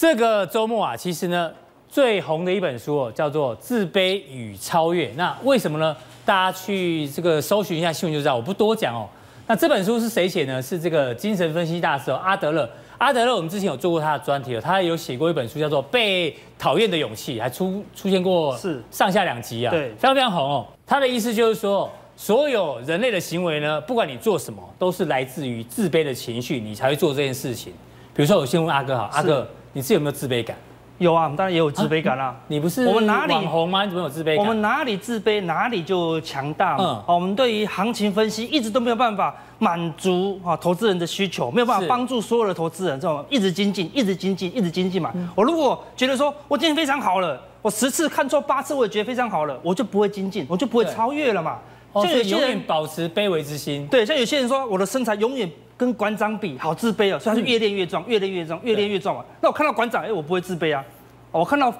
这个周末啊，其实呢，最红的一本书哦，叫做《自卑与超越》。那为什么呢？大家去这个搜寻一下新闻就知道，我不多讲哦。那这本书是谁写呢？是这个精神分析大师哦，阿德勒。阿德勒，我们之前有做过他的专题哦，他有写过一本书叫做《被讨厌的勇气》，还出出现过是上下两集啊，对，非常非常红哦。他的意思就是说，所有人类的行为呢，不管你做什么，都是来自于自卑的情绪，你才会做这件事情。比如说，我先问阿哥好，阿哥。你自己有没有自卑感？有啊，当然也有自卑感啦、啊。你不是我们哪里网红吗？你怎么有自卑感？我们哪里自卑，哪里就强大嗯，我们对于行情分析一直都没有办法满足啊投资人的需求，没有办法帮助所有的投资人这种一直精进、一直精进、一直精进嘛。嗯、我如果觉得说我今天非常好了，我十次看错八次我也觉得非常好了，我就不会精进，我就不会超越了嘛。像有些人保持卑微之心，对，像有些人说我的身材永远。跟馆长比，好自卑哦，所以他是越练越壮，越练越壮，越练越壮嘛。那我看到馆长，哎，我不会自卑啊。我看到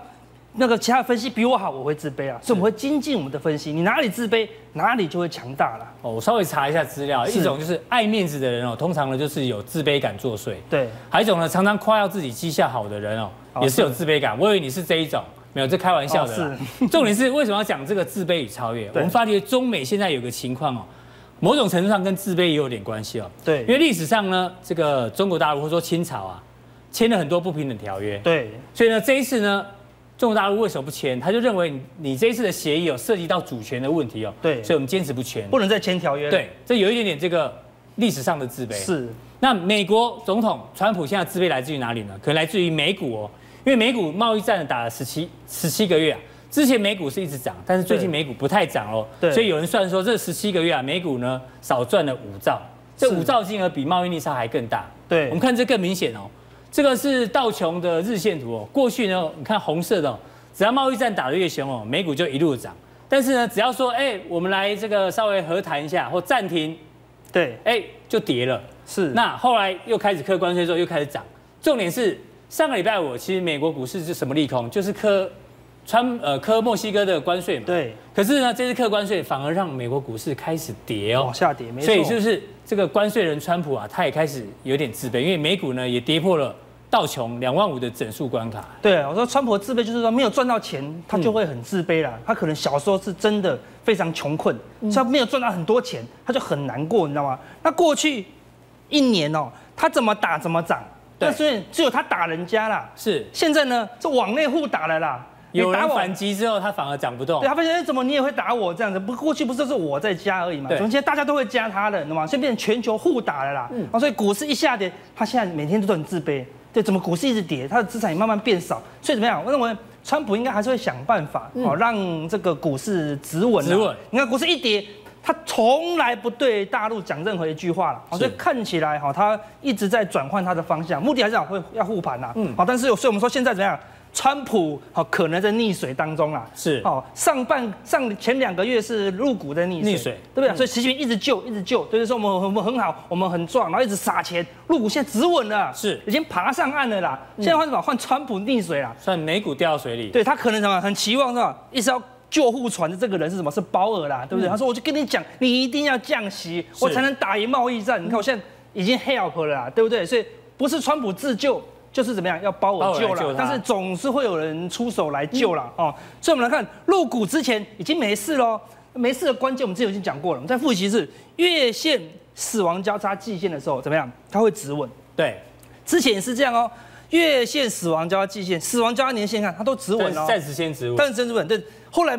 那个其他分析比我好，我会自卑啊。所以我们会精进我们的分析，你哪里自卑，哪里就会强大了。哦，我稍微查一下资料，一种就是爱面子的人哦，通常呢就是有自卑感作祟。对，还有一种呢，常常夸耀自己绩效好的人哦，也是有自卑感。我以为你是这一种，没有，这开玩笑的。是，重点是为什么要讲这个自卑与超越？我们发觉中美现在有个情况哦。某种程度上跟自卑也有点关系哦。对，因为历史上呢，这个中国大陆或者说清朝啊，签了很多不平等条约。对，所以呢，这一次呢，中国大陆为什么不签？他就认为你你这一次的协议有涉及到主权的问题哦。对，所以我们坚持不签，不能再签条约。对，这有一点点这个历史上的自卑。是。那美国总统川普现在自卑来自于哪里呢？可能来自于美股哦，因为美股贸易战打了十七十七个月啊。之前美股是一直涨，但是最近美股不太涨哦，所以有人算说这十七个月啊，美股呢少赚了五兆，这五兆金额比贸易逆差还更大。对，我们看这更明显哦，这个是道琼的日线图哦，过去呢，你看红色的，只要贸易战打得越凶哦，美股就一路涨，但是呢，只要说哎，我们来这个稍微和谈一下或暂停，对，哎，就跌了。是，那后来又开始课关税之后又开始涨，重点是上个礼拜五其实美国股市是什么利空？就是科。川呃，科墨西哥的关税嘛，对。可是呢，这次课关税反而让美国股市开始跌哦，下跌，没错。所以就是这个关税人川普啊，他也开始有点自卑，因为美股呢也跌破了道琼两万五的整数关卡。对，我说川普的自卑就是说没有赚到钱，他就会很自卑啦。他可能小时候是真的非常穷困，所以他没有赚到很多钱，他就很难过，你知道吗？那过去一年哦，他怎么打怎么涨，但是只有他打人家啦。是。现在呢，这往内互打了啦。有人反击之后，他反而涨不动。对，他发现哎，怎么你也会打我这样子？不，过去不是是我在加而已嘛。对。现在大家都会加他的，懂吗？现在变成全球互打了啦。嗯。啊，所以股市一下跌，他现在每天都很自卑。对，怎么股市一直跌，他的资产也慢慢变少。所以怎么样？我认为川普应该还是会想办法，哦，让这个股市止稳。止稳。你看股市一跌，他从来不对大陆讲任何一句话了。所以看起来哈，他一直在转换他的方向，目的还是要会要护盘呐。嗯。好，但是所以我们说现在怎么样？川普好可能在溺水当中啊，是哦，上半上前两个月是入股在溺水，溺水对不对？嗯、所以习近平一直救，一直救，就是说我们我们很好，我们很壮，然后一直撒钱，入股现在止稳了，是已经爬上岸了啦。现在换什么？换川普溺水了，算美股掉到水里。对他可能什么很期望是吧？一直要救护船的这个人是什么？是鲍尔啦，对不对？嗯、他说我就跟你讲，你一定要降息，我才能打赢贸易战。你看我现在已经 help 了啦，对不对？所以不是川普自救。就是怎么样要包我救了，但是总是会有人出手来救了哦。所以我们来看入股之前已经没事喽，没事的关键我们之前已经讲过了。我们再复习是月线死亡交叉季线的时候怎么样？它会止稳。对，之前也是这样哦。月线死亡交叉季线、死亡交叉年线看它都止稳哦，暂时先止稳，但是止稳。对，后来。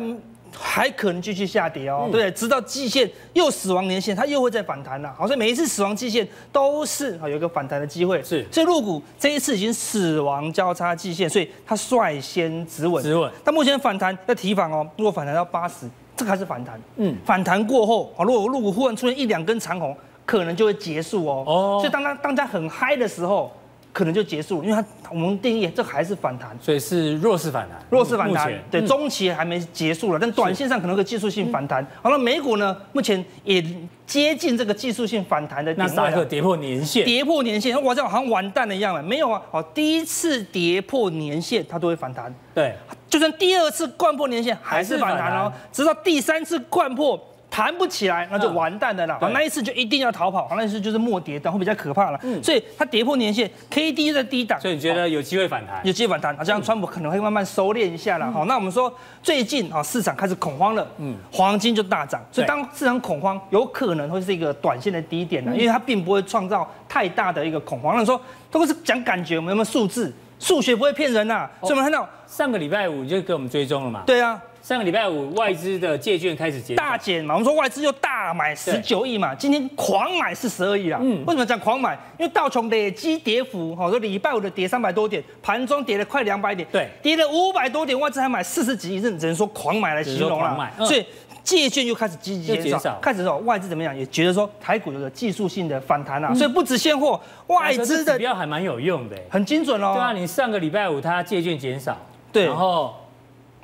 还可能继续下跌哦，对，直到季线又死亡年线，它又会再反弹了。好，所以每一次死亡季线都是啊有一个反弹的机会。是，所以入股这一次已经死亡交叉季线，所以它率先止稳。止稳。但目前反弹要提防哦，如果反弹到八十，这个还是反弹。嗯，反弹过后啊，如果入股忽然出现一两根长红，可能就会结束哦。哦。所以当它当它很嗨的时候。可能就结束了，因为它我们定义这还是反弹，所以是弱势反弹，弱势反弹，对，中期还没结束了，但短线上可能会技术性反弹。好了，美股呢，目前也接近这个技术性反弹的点位，那个跌破年线，跌破年线，哇，这好像完蛋了一样了，没有啊，好，第一次跌破年线它都会反弹，对，就算第二次掼破年线还是反弹哦，直到第三次掼破。弹不起来，那就完蛋的啦。好，那一次就一定要逃跑，好，那一次就是末跌段会比较可怕了。嗯，所以它跌破年线，K D 在低档，所以你觉得有机会反弹？有机会反弹，好像川普可能会慢慢收敛一下了。好，那我们说最近啊，市场开始恐慌了，嗯，黄金就大涨。所以当市场恐慌，有可能会是一个短线的低点呢，因为它并不会创造太大的一个恐慌。那说都是讲感觉，我们有没有数字？数学不会骗人呐。所以我们看到上个礼拜五就给我们追踪了嘛？对啊。上个礼拜五，外资的借券开始减大减嘛，我们说外资又大买十九亿嘛，今天狂买四十二亿啦。嗯，为什么讲狂买？因为道琼累积跌幅，哈，说礼拜五的跌三百多点，盘中跌了快两百点，对，跌了五百多点，外资还买四十几亿，只能说狂买来形容了。所以借券又开始积极减少，开始说外资怎么样，也觉得说台股有个技术性的反弹啊，所以不止现货，外资的指标还蛮有用的，很精准哦。对啊，你上个礼拜五它借券减少，对，然后。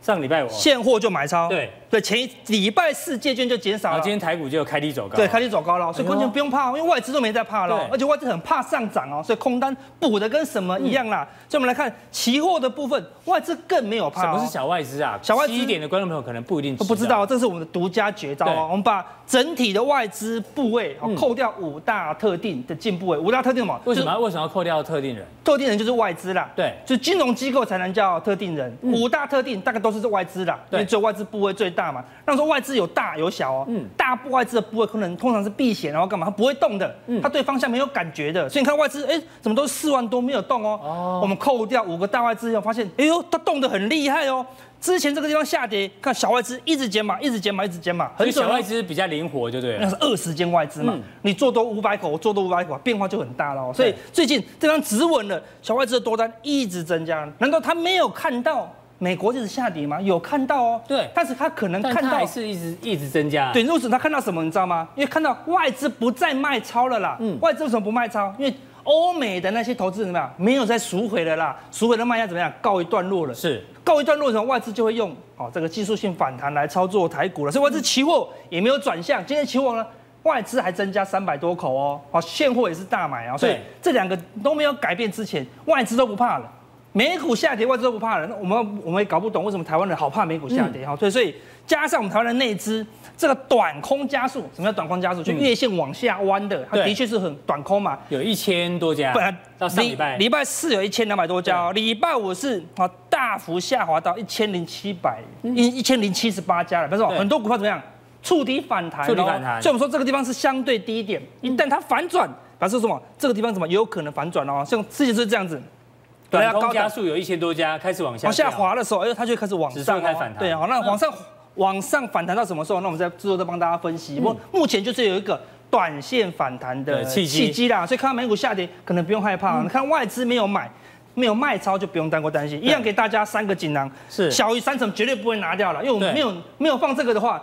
上礼拜五现货就买超，对对，前一礼拜四借券就减少了，今天台股就开低走高，对，开低走高了，所以完全不用怕，因为外资都没在怕了，而且外资很怕上涨哦，所以空单补的跟什么一样啦。所以我们来看期货的部分，外资更没有怕。什么是小外资啊？小外资一点的观众朋友可能不一定不知道，这是我们的独家绝招哦。我们把整体的外资部位扣掉五大特定的进部位，五大特定什么？为什么为什么要扣掉特定人？特定人就是外资啦，对，就金融机构才能叫特定人，五大特定大概都是外资啦。因为只有外资部位最大嘛，那说外资有大有小哦，嗯，大部外资的部位可能通常是避险，然后干嘛？它不会动的，嗯，它对方向没有感觉的，所以你看外资，哎，怎么都是四万多没有动哦，哦，我们扣掉五个大外资以后，发现，哎呦，它动得很厉害哦。之前这个地方下跌，看小外资一直减码，一直减码，一直减码，很小外资比较灵活，就对。那是二十间外资嘛，嗯、你做多五百口，我做多五百口，变化就很大了。所以最近这张止稳了，小外资的多单一直增加，难道他没有看到？美国一直下跌吗？有看到哦，对，但是他可能看到是一直一直增加。对，如此他看到什么？你知道吗？因为看到外资不再卖超了啦。嗯，外资为什么不卖超？因为欧美的那些投资人怎么样？没有再赎回了啦，赎回的卖压怎么样？告一段落了。是，告一段落的时候，外资就会用哦这个技术性反弹来操作台股了。所以外资期货也没有转向，今天期货呢，外资还增加三百多口哦，好，现货也是大买啊。所以这两个都没有改变之前，外资都不怕了。美股下跌，外资都不怕了。那我们我们也搞不懂为什么台湾人好怕美股下跌哈。对、嗯，所以加上我们台湾的内资，这个短空加速，什么叫短空加速？就月线往下弯的，它的确是很短空嘛。有一千多家。不然到上礼拜礼拜四有一千两百多家，礼拜五是啊大幅下滑到一千零七百一一千零七十八家了。不是吧？很多股票怎么样？触底反弹。触底反弹。所以我们说这个地方是相对低点，一旦它反转，表示什么？这个地方怎么有可能反转哦？像之前是这样子。短空加速有一千多家开始往下往下滑的时候，哎，它就开始往上开反弹。对，好，那往上往上反弹到什么时候？那我们在之后再帮大家分析。目目前就是有一个短线反弹的契机啦，所以看到美股下跌，可能不用害怕。你看外资没有买，没有卖超，就不用太过担心。一样给大家三个锦囊，是小于三成绝对不会拿掉了，因为我们没有没有放这个的话。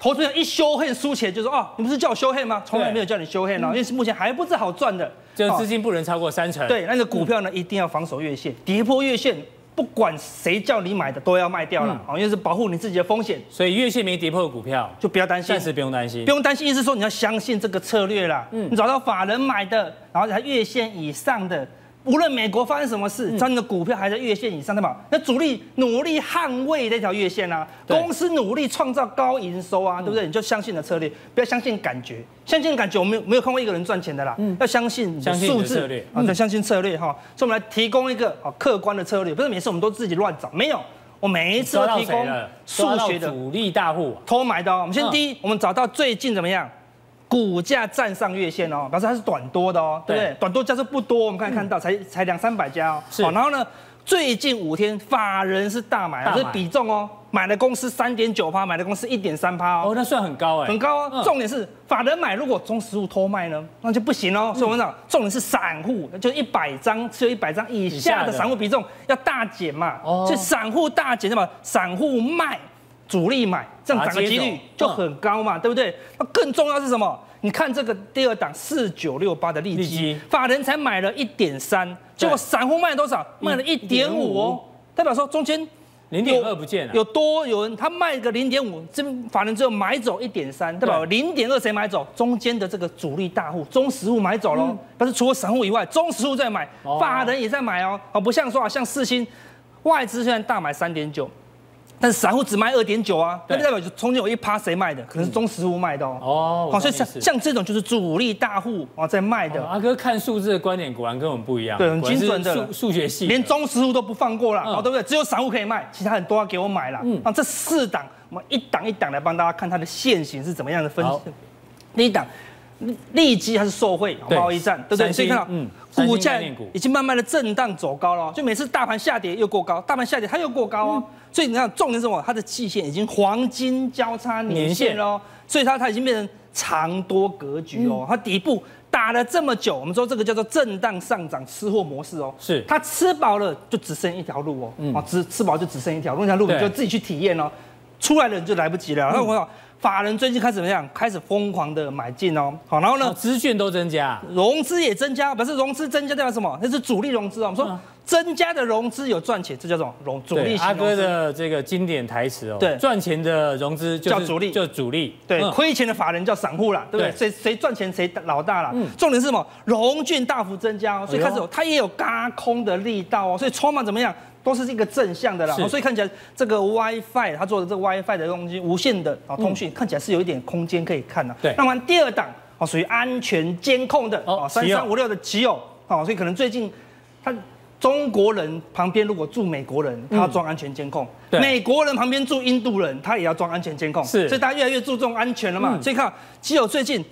投资人一修恨输钱，就说哦，你不是叫我修恨吗？从来没有叫你修恨啊，因为目前还不是好赚的，就资金不能超过三成。对，那个股票呢，一定要防守月线，跌破月线，不管谁叫你买的都要卖掉了，好，因为是保护你自己的风险。所以月线没跌破的股票就不要担心，暂时不用担心，不用担心，意思是说你要相信这个策略啦。嗯，你找到法人买的，然后在月线以上的。无论美国发生什么事，咱的股票还在月线以上，对吧？那主力努力捍卫这条月线啊，公司努力创造高营收啊，对不对？你就相信的策略，不要相信感觉。相信感觉，我没有没有看过一个人赚钱的啦。要相信你的数字啊，要相信策略哈。所以我们来提供一个客观的策略，不是每次我们都自己乱找，没有，我每一次都提供数学的主力大户偷买的。我们先第一，我们找到最近怎么样？股价站上月线哦，表示它是短多的哦，对不对？短多家数不多，我们可以看到才才两三百家哦。是。然后呢，最近五天法人是大买，这是比重哦，买的公司三点九趴，买的公司一点三趴哦。哦，那算很高哎。很高哦。重点是法人买，如果中实物偷卖呢，那就不行哦。所以我们讲，重点是散户，就一百张只有一百张以下的散户比重要大减嘛。哦。所以散户大减，什么？散户卖。主力买，这样涨的几率就很高嘛，对不对？那更重要是什么？你看这个第二档四九六八的利基，法人才买了一点三，结果散户卖了多少？卖了一点五哦，代表说中间零点二不见了，有多有人他卖个零点五，这法人只有买走一点三，代表零点二谁买走？中间的这个主力大户中实户买走喽。但是除了散户以外，中实户在买，法人也在买哦。哦，不像说啊，像四星外资虽然大买三点九。但是散户只卖二点九啊，那就代表中间有一趴谁卖的？可能是中实户卖的哦。哦，好，所以像像这种就是主力大户啊在卖的。阿哥看数字的观点果然跟我们不一样，对，很精准的数数学系，连中实户都不放过了，哦，对不对？只有散户可以卖，其他人都要给我买了。嗯，那，这四档我们一档一档来帮大家看它的线型是怎么样的分析。第一档。利基还是受惠贸易战，对不对？所以看到，嗯，股价已经慢慢的震荡走高了，就每次大盘下跌又过高，大盘下跌它又过高哦。所以你看，重点是什么？它的季线已经黄金交叉年线喽，所以它它已经变成长多格局哦。它底部打了这么久，我们说这个叫做震荡上涨吃货模式哦。是，它吃饱了就只剩一条路哦，啊，只吃饱就只剩一条路，那条路你就自己去体验哦。出来了就来不及了。那我讲。法人最近开始怎么样？开始疯狂的买进哦。好，然后呢？资讯都增加，融资也增加，不是融资增加代表什么？那是主力融资哦。我们说增加的融资有赚钱，这叫做融主力。阿哥的这个经典台词哦。对，赚钱的融资叫主力，叫主力。对，亏钱的法人叫散户啦，对不对？谁谁赚钱谁老大啦。重点是什么？融券大幅增加哦，所以开始它也有轧空的力道哦，所以筹码怎么样？都是一个正向的啦，所以看起来这个 WiFi 它做的这个 WiFi 的东西，无线的啊通讯，看起来是有一点空间可以看的。对，那么第二档哦，属于安全监控的哦，三三五六的奇偶哦，所以可能最近他中国人旁边如果住美国人，他要装安全监控；美国人旁边住印度人，他也要装安全监控。是，所以大家越来越注重安全了嘛。所以看奇偶最近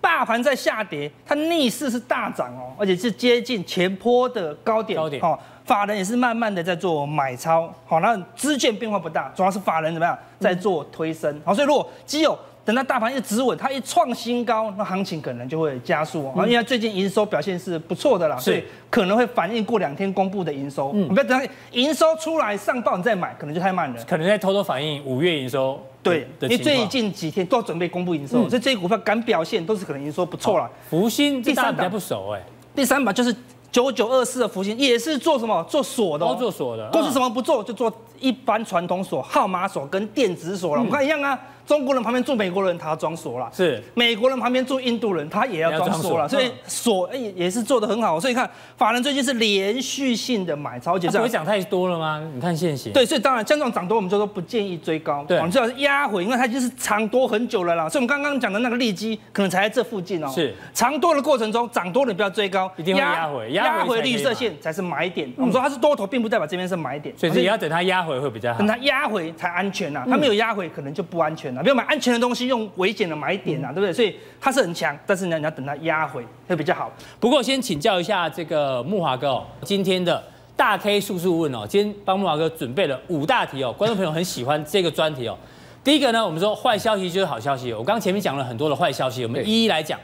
大盘在下跌，它逆势是大涨哦，而且是接近前坡的高点。高点哦。法人也是慢慢的在做买超，好，那资券变化不大，主要是法人怎么样在做推升，好，所以如果奇鋞等到大盘一止稳，它一创新高，那行情可能就会加速哦，因为最近营收表现是不错的啦，所以可能会反映过两天公布的营收，嗯，不要等营收出来上报你再买，可能就太慢了，可能在偷偷反映五月营收，对，因为最近几天都要准备公布营收，所以这些股票敢表现都是可能营收不错了。福星第三比较不熟哎，第三把就是。九九二四的福星也是做什么？做锁的，做锁的。公司什么不做，就做一般传统锁、号码锁跟电子锁了。我们看一样啊。中国人旁边住美国人，他要装锁了；是美国人旁边住印度人，他也要装锁了。所以锁也也是做的很好。所以看法人最近是连续性的买超，而且。不会涨太多了吗？你看现行。对，所以当然像这种涨多，我们就说不建议追高。对，我们最好是压回，因为它就是长多很久了啦。所以我们刚刚讲的那个利基，可能才在这附近哦。是长多的过程中，涨多你不要追高，一定会压回，压回绿色线才是买点。我们说它是多头，并不代表这边是买点，所以也要等它压回会比较好。等它压回才安全呐，它没有压回可能就不安全了。不要买安全的东西。用危险的买点啊，对不对？所以它是很强，但是呢，你要等它压回会比较好。不过先请教一下这个木华哥哦，今天的大 K 速速问哦，今天帮木华哥准备了五大题哦，观众朋友很喜欢这个专题哦。第一个呢，我们说坏消息就是好消息，我刚刚前面讲了很多的坏消息，我们一一来讲。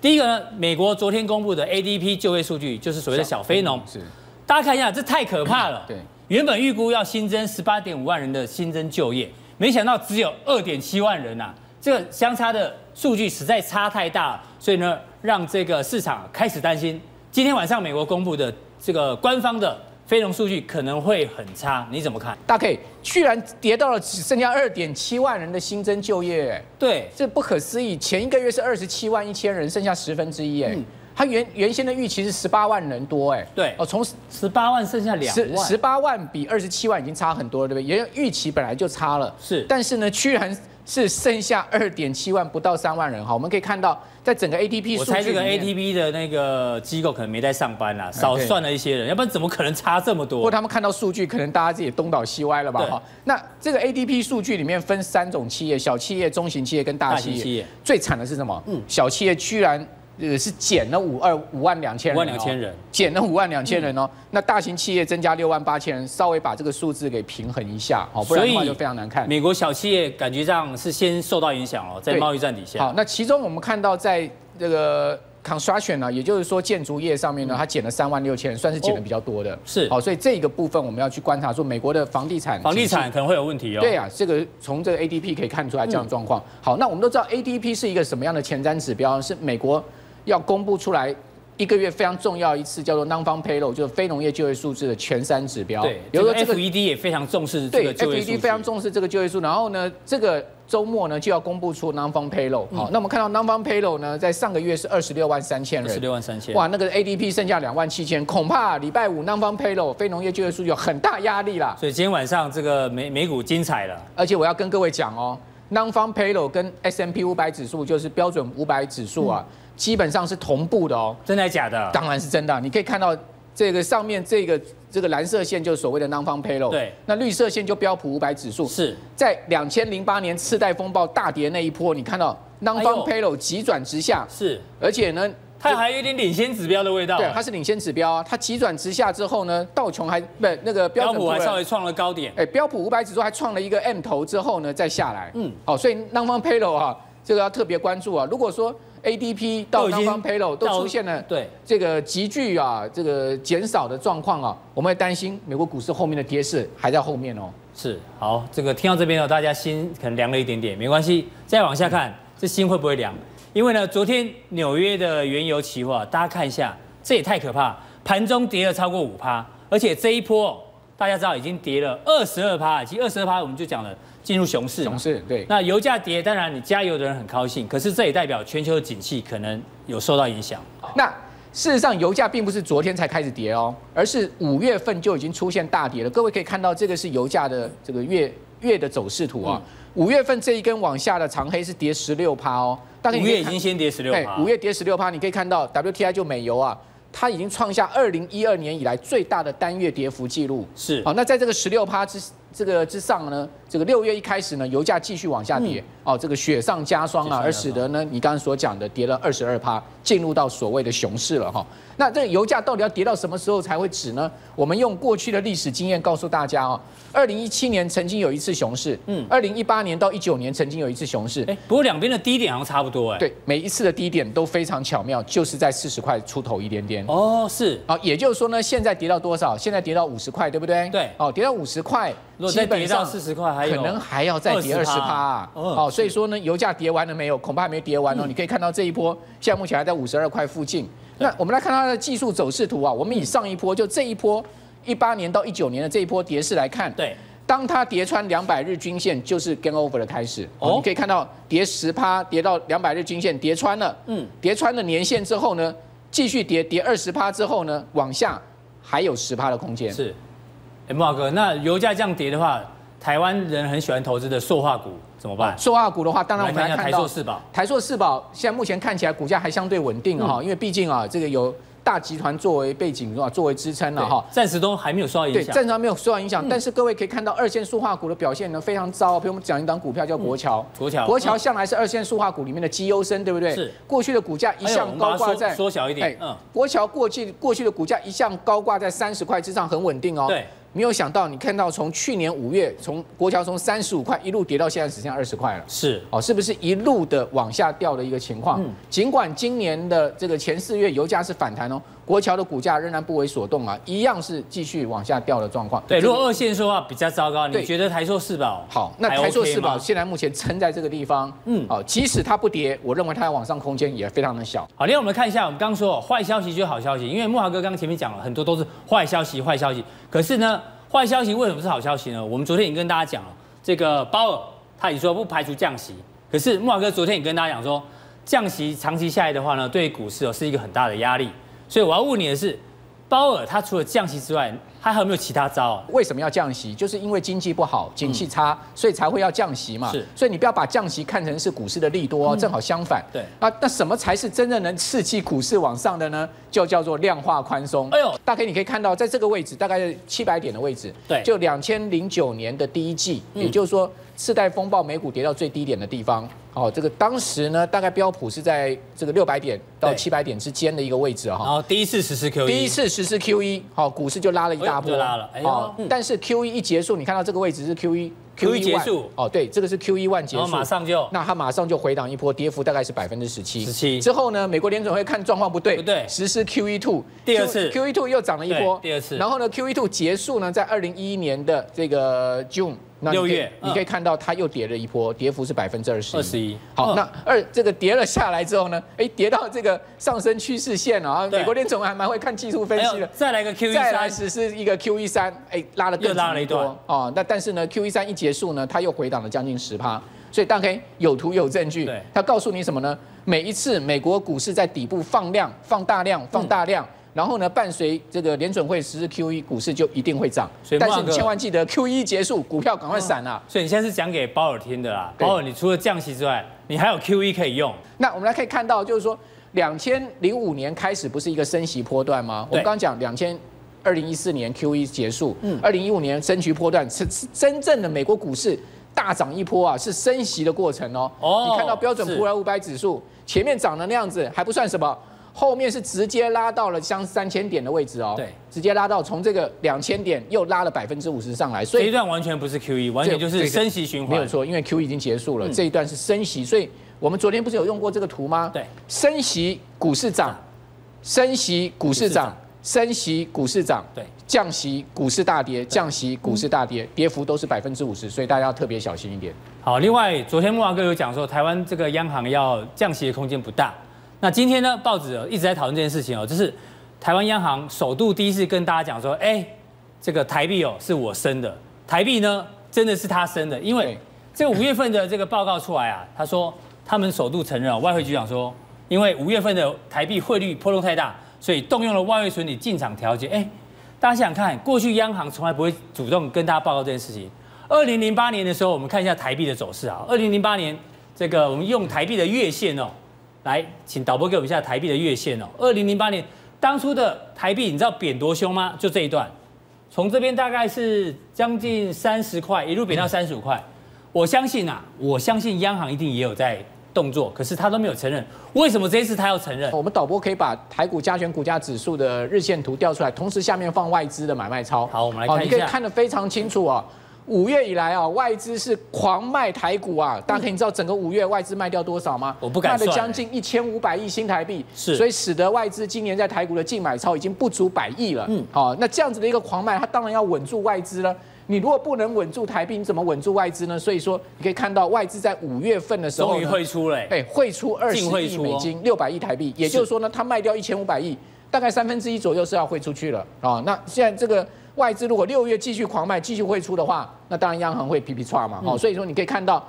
第一个呢，美国昨天公布的 ADP 就业数据就是所谓的小非农，是大家看一下，这太可怕了。对，原本预估要新增十八点五万人的新增就业，没想到只有二点七万人呐、啊。这个相差的数据实在差太大，所以呢，让这个市场开始担心，今天晚上美国公布的这个官方的非农数据可能会很差，你怎么看？大 K 居然跌到了只剩下二点七万人的新增就业，对，这不可思议。前一个月是二十七万一千人，剩下十分之一，哎，它原原先的预期是十八万人多，哎，对，哦，从十八万剩下两万，十八万比二十七万已经差很多了，对不对？因为预期本来就差了，是，但是呢，居然。是剩下二点七万，不到三万人哈。我们可以看到，在整个 ADP 我猜这个 ADP 的那个机构可能没在上班啦，少算了一些人，要不然怎么可能差这么多？不过他们看到数据，可能大家自己东倒西歪了吧？哈。那这个 ADP 数据里面分三种企业：小企业、中型企业跟大企业。企业最惨的是什么？嗯，小企业居然。呃，是减了五二五万两千人，五万两千人，减了五万两千人哦。那大型企业增加六万八千人，稍微把这个数字给平衡一下，哦，不然的话就非常难看。美国小企业感觉上是先受到影响哦，在贸易战底下。好，那其中我们看到在这个 construction 呢，也就是说建筑业上面呢，它减了三万六千人，算是减的比较多的。是，好，所以这个部分我们要去观察，说美国的房地产，房地产可能会有问题哦。对啊，这个从这个 ADP 可以看出来这样的状况。好，那我们都知道 ADP 是一个什么样的前瞻指标？是美国。要公布出来一个月非常重要一次，叫做 Non-Farm Payroll，就是非农业就业数字的前三指标。对，比如说 FED 也非常重视这个就业数。对，FED 非常重视这个就业数。然后呢，这个周末呢就要公布出 Non-Farm Payroll，好，那我们看到 Non-Farm Payroll 呢，在上个月是二十六万三千人，二十六万三千，哇，那个 ADP 剩下两万七千，恐怕礼拜五 Non-Farm Payroll 非农业就业数据有很大压力啦。所以今天晚上这个美美股精彩了，而且我要跟各位讲哦，Non-Farm Payroll 跟 S M P 五百指数就是标准五百指数啊，基本上是同步的哦。真的假的？当然是真的，你可以看到这个上面这个。这个蓝色线就是所谓的 Non-Farm Payroll，对，那绿色线就标普五百指数。是在两千零八年次贷风暴大跌那一波，你看到 Non-Farm Payroll 急转直下，是，而且呢，它还有一点领先指标的味道。对，它是领先指标啊，它急转直下之后呢，道琼还不那个标普还稍微创了高点，哎，标普五百指数还创了一个 M 头之后呢，再下来。嗯，好，所以 Non-Farm Payroll 啊，这个要特别关注啊。如果说 ADP 到 Non-Farm Payroll 都出现了对这个急剧啊这个减少的状况啊，我们会担心美国股市后面的跌势还在后面哦。是，好，这个听到这边呢，大家心可能凉了一点点，没关系，再往下看，这心会不会凉？因为呢，昨天纽约的原油期货，大家看一下，这也太可怕，盘中跌了超过五趴，而且这一波大家知道已经跌了二十二趴，其实二十二趴我们就讲了。进入熊市，熊市对。那油价跌，当然你加油的人很高兴，可是这也代表全球的景气可能有受到影响。那事实上，油价并不是昨天才开始跌哦，而是五月份就已经出现大跌了。各位可以看到，这个是油价的这个月月的走势图啊。五月份这一根往下的长黑是跌十六趴哦，大概五月已经先跌十六趴。五月跌十六趴，你可以看到 WTI 就美油啊，它已经创下二零一二年以来最大的单月跌幅记录。是。好，那在这个十六趴之这个之上呢，这个六月一开始呢，油价继续往下跌，嗯、哦，这个雪上加霜啊，而使得呢，你刚刚所讲的跌了二十二趴，进入到所谓的熊市了哈。那这个油价到底要跌到什么时候才会止呢？我们用过去的历史经验告诉大家哦，二零一七年曾经有一次熊市，嗯，二零一八年到一九年曾经有一次熊市，哎，不过两边的低点好像差不多哎，对，每一次的低点都非常巧妙，就是在四十块出头一点点。哦，是，啊，也就是说呢，现在跌到多少？现在跌到五十块，对不对？对，哦，跌到五十块，基本上四十块还有可能还要再跌二十趴，哦，所以说呢，油价跌完了没有？恐怕还没跌完哦。你可以看到这一波，现在目前还在五十二块附近。那我们来看它的技术走势图啊，我们以上一波就这一波一八年到一九年的这一波跌势来看，对，当它跌穿两百日均线，就是 game over 的开始。哦，你可以看到跌十趴，跌到两百日均线，跌穿了，嗯，跌穿了年线之后呢，继续跌，跌二十趴之后呢，往下还有十趴的空间。是，哎，慕驊哥，那油价这样跌的话，台湾人很喜欢投资的塑化股。怎么办？塑化股的话，当然我们来看台塑四宝。台塑四宝现在目前看起来股价还相对稳定啊，因为毕竟啊，这个有大集团作为背景啊，作为支撑了哈。暂时都还没有受到影响。对，暂时还没有受到影响。但是各位可以看到，二线塑化股的表现呢非常糟。比如我们讲一档股票叫国桥，国桥，国桥向来是二线塑化股里面的绩优生，对不对？是。过去的股价一向高挂在缩小一点。嗯。国桥过去过去的股价一向高挂在三十块之上，很稳定哦。对。没有想到，你看到从去年五月，从国桥从三十五块一路跌到现在只剩下二十块了。是哦，是不是一路的往下掉的一个情况？嗯。尽管今年的这个前四月油价是反弹哦。国桥的股价仍然不为所动啊，一样是继续往下掉的状况。对，如果二线说的话比较糟糕，你觉得台塑四宝好？那台塑四宝现在目前撑在这个地方，嗯，好，即使它不跌，我认为它的往上空间也非常的小。好，另外我们看一下，我们刚刚说坏消息就是好消息，因为慕驊哥刚刚前面讲了很多都是坏消息，坏消息。可是呢，坏消息为什么是好消息呢？我们昨天已经跟大家讲了，这个鲍尔他也说不排除降息，可是慕驊哥昨天也跟大家讲说，降息长期下来的话呢，对于股市哦是一个很大的压力。所以我要问你的是。鲍尔他除了降息之外，他还有没有其他招啊？为什么要降息？就是因为经济不好，景气差，嗯、所以才会要降息嘛。是，所以你不要把降息看成是股市的利多，嗯、正好相反。对啊，那什么才是真正能刺激股市往上的呢？就叫做量化宽松。哎呦，大概你可以看到，在这个位置，大概是七百点的位置。对，就两千零九年的第一季，嗯、也就是说次贷风暴，美股跌到最低点的地方。哦，这个当时呢，大概标普是在这个六百点到七百点之间的一个位置哈。然后第一次实施 QE，第一次实施 QE，好，股市就拉了一大波，拉了。哦，但是 QE 一结束，你看到这个位置是 QE。Q 一结束。哦，对，这个是 Q 一 one 结束，马上就，那它马上就回档一波，跌幅大概是百分之十七。十七。之后呢，美国联准会看状况不对，不对，实施 Q E two，第二次。Q E two 又涨了一波，第二次。然后呢，Q E two 结束呢，在二零一一年的这个 June 六月，你可以看到它又跌了一波，跌幅是百分之二十。二十一。好，那二这个跌了下来之后呢，哎，跌到这个上升趋势线啊，美国联准会还蛮会看技术分析的，再来个 Q E 三，再来实施一个 Q E 三，哎，拉了更多。哦，那但是呢，Q E 三一结束呢，它又回。档了将近十趴，所以大概有图有证据。它，告诉你什么呢？每一次美国股市在底部放量、放大量、放大量。嗯然后呢，伴随这个联准会实施 QE，股市就一定会涨。所以，但是你千万记得 QE 结束，股票赶快闪啊！所以你现在是讲给鲍尔听的啦。鲍尔，你除了降息之外，你还有 QE 可以用。那我们来可以看到，就是说，两千零五年开始不是一个升息波段吗？我们刚刚讲两千二零一四年 QE 结束，嗯，二零一五年升息波段是是真正的美国股市大涨一波啊，是升息的过程哦。哦，你看到标准普尔五百指数前面涨的那样子还不算什么。后面是直接拉到了像三千点的位置哦，对，直接拉到从这个两千点又拉了百分之五十上来，所以这一段完全不是 QE，完全就是升息循环，没有错，因为 QE 已经结束了，嗯、这一段是升息，所以我们昨天不是有用过这个图吗？对，升息股市涨，升息股市涨，升息股市涨，对，降息股市大跌，降息股市大跌，跌幅都是百分之五十，所以大家要特别小心一点。好，另外昨天慕驊哥有讲说，台湾这个央行要降息的空间不大。那今天呢，报纸一直在讨论这件事情哦，就是台湾央行首度第一次跟大家讲说，哎，这个台币哦是我升的，台币呢真的是他升的，因为这个五月份的这个报告出来啊，他说他们首度承认，外汇局长说，因为五月份的台币汇率波动太大，所以动用了外汇存底进场调节。哎，大家想想看，过去央行从来不会主动跟大家报告这件事情。二零零八年的时候，我们看一下台币的走势啊，二零零八年这个我们用台币的月线哦。来，请导播给我们一下台币的月线哦。二零零八年当初的台币，你知道贬多凶吗？就这一段，从这边大概是将近三十块，一路贬到三十五块。我相信啊，我相信央行一定也有在动作，可是他都没有承认。为什么这一次他要承认？我们导播可以把台股加权股价指数的日线图调出来，同时下面放外资的买卖超。好，我们来看一下，你可以看得非常清楚啊。五月以来啊，外资是狂卖台股啊！大家可以知道整个五月外资卖掉多少吗？我不敢算。卖了将近一千五百亿新台币，是，所以使得外资今年在台股的净买超已经不足百亿了。嗯，好，那这样子的一个狂卖，它当然要稳住外资了。你如果不能稳住台币，你怎么稳住外资呢？所以说，你可以看到外资在五月份的时候，终于汇出了，哎，汇出二十亿美金，六百亿台币，也就是说呢，它卖掉一千五百亿，大概三分之一左右是要汇出去了啊。那现在这个。外资如果六月继续狂卖，继续汇出的话，那当然央行会皮皮叉嘛。哦，所以说你可以看到，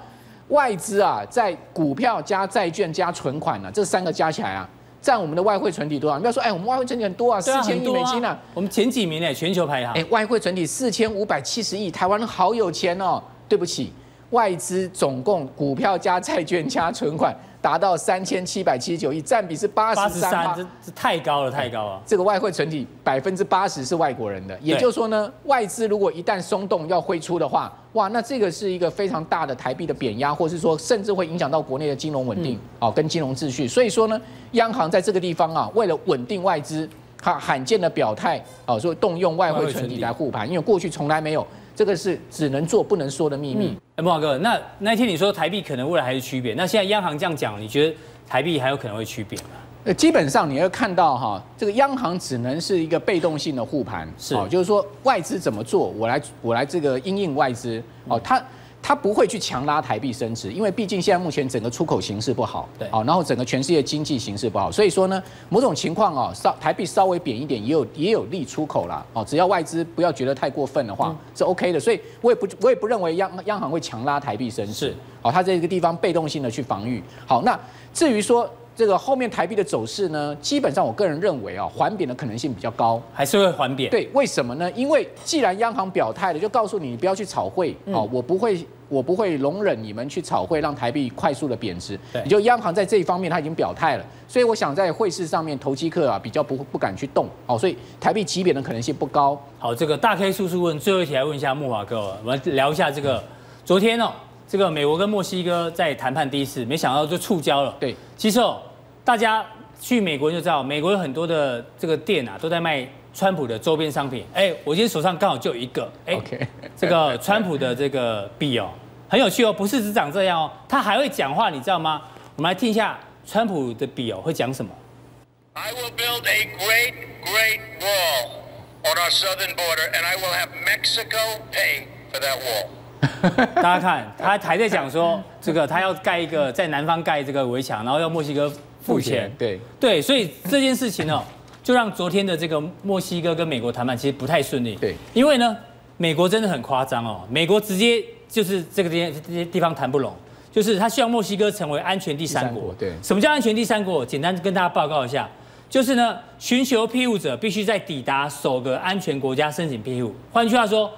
外资啊，在股票加债券加存款呢、啊，这三个加起来啊，占我们的外汇存底多少？你不要说，哎，我们外汇存底很多啊，四千亿美金呢、啊。我们前几名呢，全球排行。哎，外汇存底四千五百七十亿，台湾好有钱哦。对不起，外资总共股票加债券加存款。达到三千七百七十九亿，占比是八十三，这这太高了，太高了。这个外汇存底百分之八十是外国人的，也就是说呢，外资如果一旦松动要汇出的话，哇，那这个是一个非常大的台币的贬压，或是说甚至会影响到国内的金融稳定，哦，跟金融秩序。所以说呢，央行在这个地方啊，为了稳定外资，哈，罕见的表态，哦，说动用外汇存底来护盘，因为过去从来没有。这个是只能做不能说的秘密。哎、嗯，慕驊哥，那那天你说台币可能未来还是区别，那现在央行这样讲，你觉得台币还有可能会区别吗？呃，基本上你会看到哈，这个央行只能是一个被动性的护盘，是，就是说外资怎么做，我来我来这个因应外资，哦，他。它不会去强拉台币升值，因为毕竟现在目前整个出口形势不好，对，好，然后整个全世界经济形势不好，所以说呢，某种情况哦，稍台币稍微贬一点，也有也有利出口啦，哦，只要外资不要觉得太过分的话，是 OK 的，所以我也不我也不认为央央行会强拉台币升值，好，它这个地方被动性的去防御，好，那至于说这个后面台币的走势呢，基本上我个人认为啊，缓贬的可能性比较高，还是会缓贬，对，为什么呢？因为既然央行表态了，就告诉你你不要去炒汇，哦，我不会。我不会容忍你们去炒汇，让台币快速的贬值。对，也就央行在这一方面他已经表态了，所以我想在汇市上面，投机客啊比较不不敢去动。哦，所以台币急贬的可能性不高。好，这个大 K 叔叔问最后一题，来问一下木华哥，我们聊一下这个昨天哦，这个美国跟墨西哥在谈判第一次，没想到就触礁了。对，其实哦，大家去美国就知道，美国有很多的这个店啊，都在卖。川普的周边商品，哎，我今天手上刚好就有一个，哎.这个川普的这个币哦，很有趣哦，不是只长这样哦，他还会讲话，你知道吗？我们来听一下川普的币哦会讲什么。I will build a great, great wall on our southern border, and I will have Mexico pay for that wall. 大家看，他还在讲说，这个他要盖一个在南方盖这个围墙，然后要墨西哥付钱。对对，所以这件事情哦。就让昨天的这个墨西哥跟美国谈判其实不太顺利。对，因为呢，美国真的很夸张哦，美国直接就是这个这些这些地方谈不拢，就是他希望墨西哥成为安全第三国。对，什么叫安全第三国？简单跟大家报告一下，就是呢，寻求庇护者必须在抵达首个安全国家申请庇护。换句话说。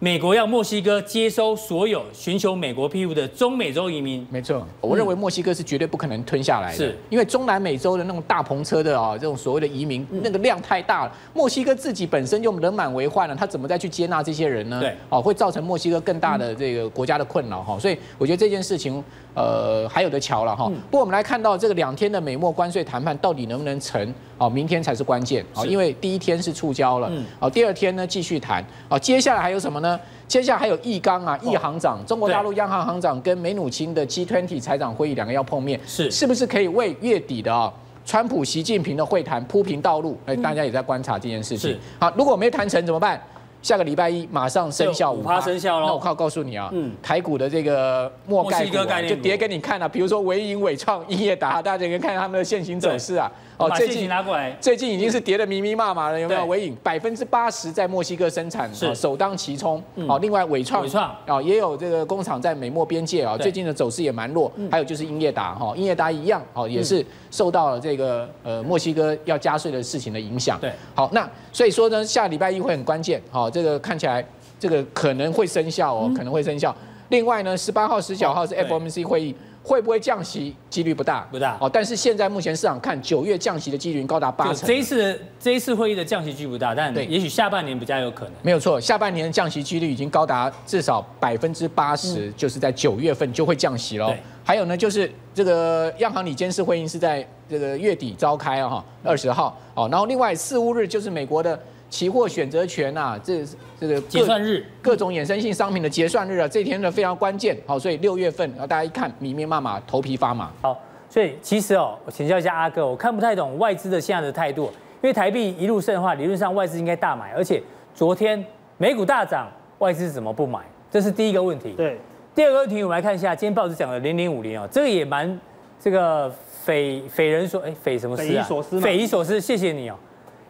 美国要墨西哥接收所有寻求美国庇护的中美洲移民。没错，我认为墨西哥是绝对不可能吞下来的，是因为中南美洲的那种大篷车的啊，这种所谓的移民，那个量太大了。墨西哥自己本身就人满为患了，他怎么再去接纳这些人呢？对，哦，会造成墨西哥更大的这个国家的困扰哈。所以我觉得这件事情，呃，还有的瞧了哈。不过我们来看到这个两天的美墨关税谈判到底能不能成？哦，明天才是关键。啊，因为第一天是触礁了，好，第二天呢继续谈。好，接下来还有什么呢？接下来还有易纲啊，易行长，中国大陆央行行长跟梅努钦的 G20 财长会议两个要碰面，是是不是可以为月底的啊，川普习近平的会谈铺平道路？哎，大家也在观察这件事情。好，如果没谈成怎么办？下个礼拜一马上生效五趴生效喽。那我靠，告诉你啊，嗯，台股的这个末盖股就跌给你看了，比如说伟银、伟创、英业达，大家可以看他们的现行走势啊。哦，最近拿过来，最近已经是跌得密密麻麻了，有没有？尾影百分之八十在墨西哥生产，是首当其冲。好，另外伟创，伟创啊也有这个工厂在美墨边界啊，最近的走势也蛮弱。还有就是英业达哈，英业达一样，哦也是受到了这个呃墨西哥要加税的事情的影响。对，好，那所以说呢，下礼拜一会很关键。好，这个看起来这个可能会生效哦，可能会生效。另外呢，十八号、十九号是 FOMC 会议。会不会降息？几率不大，不大哦。但是现在目前市场看九月降息的几率高达八成。这一次这一次会议的降息几率不大，但对，也许下半年比较有可能。没有错，下半年的降息几率已经高达至少百分之八十，就是在九月份就会降息了。还有呢，就是这个央行理监事会议是在这个月底召开啊，哈，二十号哦。然后另外四五日就是美国的。期货选择权啊，这这个结算日，各种衍生性商品的结算日啊，这天呢非常关键。好，所以六月份，然后大家一看，密密麻麻，头皮发麻。好，所以其实哦，我请教一下阿哥，我看不太懂外资的现在的态度，因为台币一路升的话，理论上外资应该大买，而且昨天美股大涨，外资怎么不买？这是第一个问题。对，第二个问题，我们来看一下今天报纸讲的零零五零哦，这个也蛮这个匪匪人所哎匪什么事啊？匪夷所思，匪夷所思。谢谢你哦，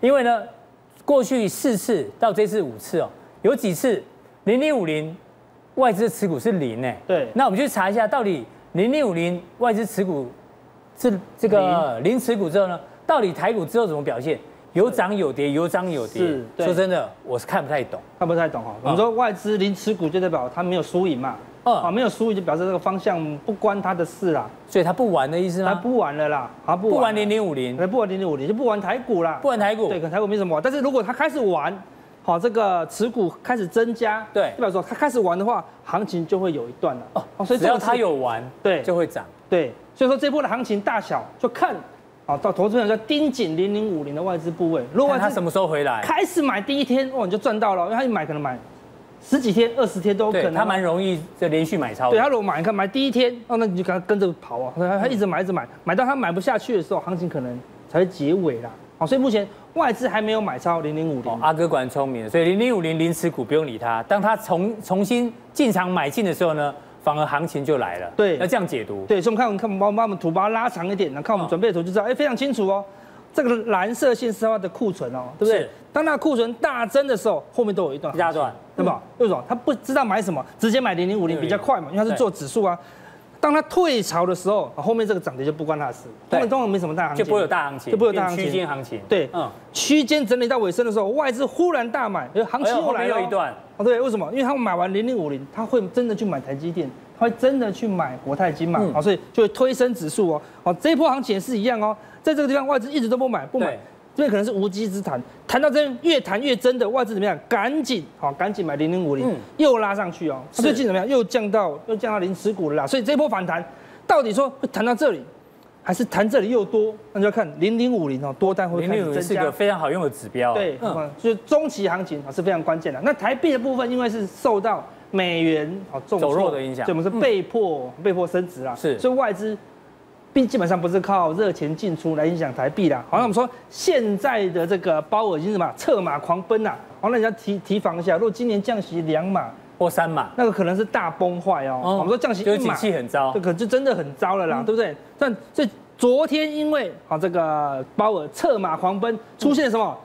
因为呢。过去四次到这次五次哦，有几次零零五零外资持股是零呢？对，那我们去查一下，到底零零五零外资持股是这个零持股之后呢，到底台股之后怎么表现？有涨有跌，有涨有跌。是，说真的，我是看不太懂，看不太懂哈。我们说外资零持股就代表它没有输赢嘛。啊，没有输赢就表示这个方向不关他的事啦，所以他不玩的意思吗？他不玩了啦，他不玩零零五零，不玩零零五零就不玩台股啦，不玩台股，对，可能台股没什么玩。但是如果他开始玩，好，这个持股开始增加，对，代表说他开始玩的话，行情就会有一段了。哦，所以只要他有玩，对，就会涨，对。所以说这波的行情大小就看，啊，到投资人要盯紧零零五零的外资部位，如果他什么时候回来，开始买第一天，哇，你就赚到了，因为他一买可能买。十几天、二十天都有可能，他蛮容易就连续买超。对他如果买，你看买第一天，哦，那你就跟他跟着跑啊，他他一直买，一直买，买到他买不下去的时候，行情可能才会结尾啦。好，所以目前外资还没有买超零零五零。阿哥果然聪明，所以零零五零零持股不用理他。当他重重新进场买进的时候呢，反而行情就来了。对，要这样解读。对，所以我们看，我们看，把把我们图把它拉长一点，那看我们准备的图就知道，哎，非常清楚哦。这个蓝色线是它的库存哦，对不对？当它库存大增的时候，后面都有一段，一大段，对吧？为什么？他不知道买什么，直接买零零五零比较快嘛，因为它是做指数啊。当它退潮的时候，后面这个涨跌就不关它的事，后面通常没什么大行情，就不会有大行情，就不会有大行情，区间行情。对，嗯，区间整理到尾声的时候，外资忽然大买，行情又来了。有一段，哦，对，为什么？因为他们买完零零五零，他会真的去买台积电，他会真的去买国泰金嘛，好，所以就会推升指数哦。好，这一波行情也是一样哦，在这个地方外资一直都不买，不买。这边可能是无稽之谈，谈到这边越谈越真的，外资怎么样？赶紧好，赶紧买零零五零，又拉上去哦。最近怎么样？又降到又降到零持股了啦。所以这波反弹，到底说会谈到这里，还是谈这里又多？那就要看零零五零哦，多单会开始增加。零零五零是个非常好用的指标。对，嗯，所以中期行情啊是非常关键的。那台币的部分，因为是受到美元好重走弱的影响，所以我们是被迫被迫升值啦。是，所以外资。并基本上不是靠热钱进出来影响台币啦。好，那我们说现在的这个鲍尔已经什么策马狂奔啦？好，那你要提提防一下，如果今年降息两码或三码，那个可能是大崩坏哦。我们说降息一码，景气很糟，这可就真的很糟了啦，对不对？但这昨天因为啊这个鲍尔策马狂奔，出现什么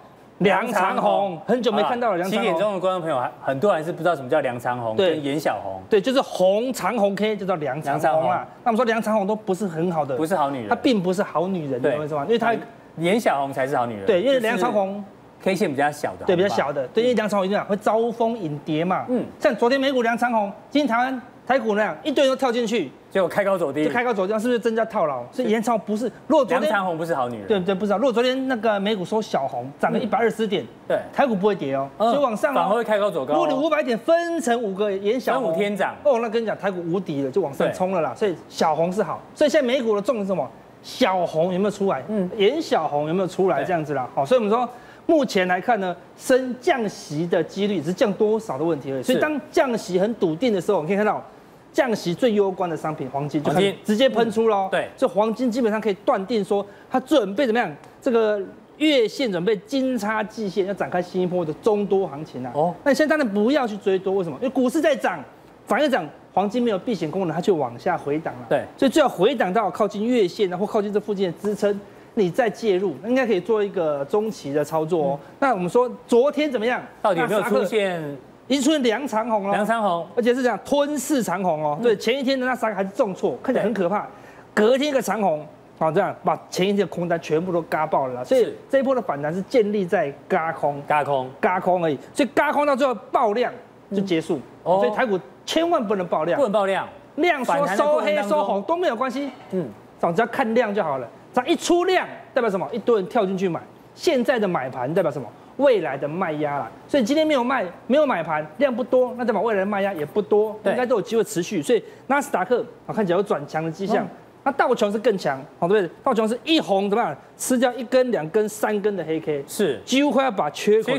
梁长虹，很久没看到了。梁长红。七点钟的观众朋友还很多还是不知道什么叫梁长虹，对，颜小红，对，就是红长虹 K 就叫梁长红啊。那我们说梁长虹都不是很好的，不是好女人，她并不是好女人，你，为什么？因为她颜小红才是好女人。对，因为梁长虹 K 线比较小的，对，比较小的，对，因为梁长虹一定会招蜂引蝶嘛。嗯，像昨天美股梁长虹，今天台湾。台股那样一堆人都跳进去，结果开高走低，就开高走低，是不是增加套牢？所以严长不是，如果昨天梁长红不是好女人，对对，不知道。如果昨天那个美股收小红，涨了一百二十点，对，台股不会跌哦，所以往上反而会开高走高。如果你五百点分成五个延小红，五天涨。哦，那跟你讲，台股无敌了，就往上冲了啦。所以小红是好，所以现在美股的重点是什么？小红有没有出来？嗯，严小红有没有出来？这样子啦，好，所以我们说目前来看呢，升降息的几率只是降多少的问题而已。所以当降息很笃定的时候，我们可以看到。降息最攸关的商品黄金就可以直接喷出喽。对，所以黄金基本上可以断定说，它准备怎么样？这个月线准备金叉季线要展开新一波的中多行情啊。哦，那你现在当然不要去追多，为什么？因为股市在涨，反而涨，黄金没有避险功能，它就往下回档了。对，所以最好回档到靠近月线，然后靠近这附近的支撑，你再介入，应该可以做一个中期的操作哦。嗯、那我们说昨天怎么样？到底有没有出现？已经出现梁长红了，梁长红，而且是这样吞噬长红哦。对，前一天的那三个还是重挫，看起来很可怕。隔天一个长红，好这样把前一天的空单全部都嘎爆了。所以这一波的反弹是建立在嘎空、嘎空、嘎空而已。所以嘎空到最后爆量就结束。所以台股千万不能爆量，不能爆量，量说收黑收红都没有关系。嗯，只要看量就好了。只要一出量代表什么？一堆人跳进去买。现在的买盘代表什么？未来的卖压啦，所以今天没有卖，没有买盘，量不多，那代表未来的卖压也不多，应该都有机会持续。所以纳斯达克啊看起来有转强的迹象，那道琼是更强，好对不对？道琼是一红怎么样？吃掉一根、两根、三根的黑 K，是几乎快要把缺口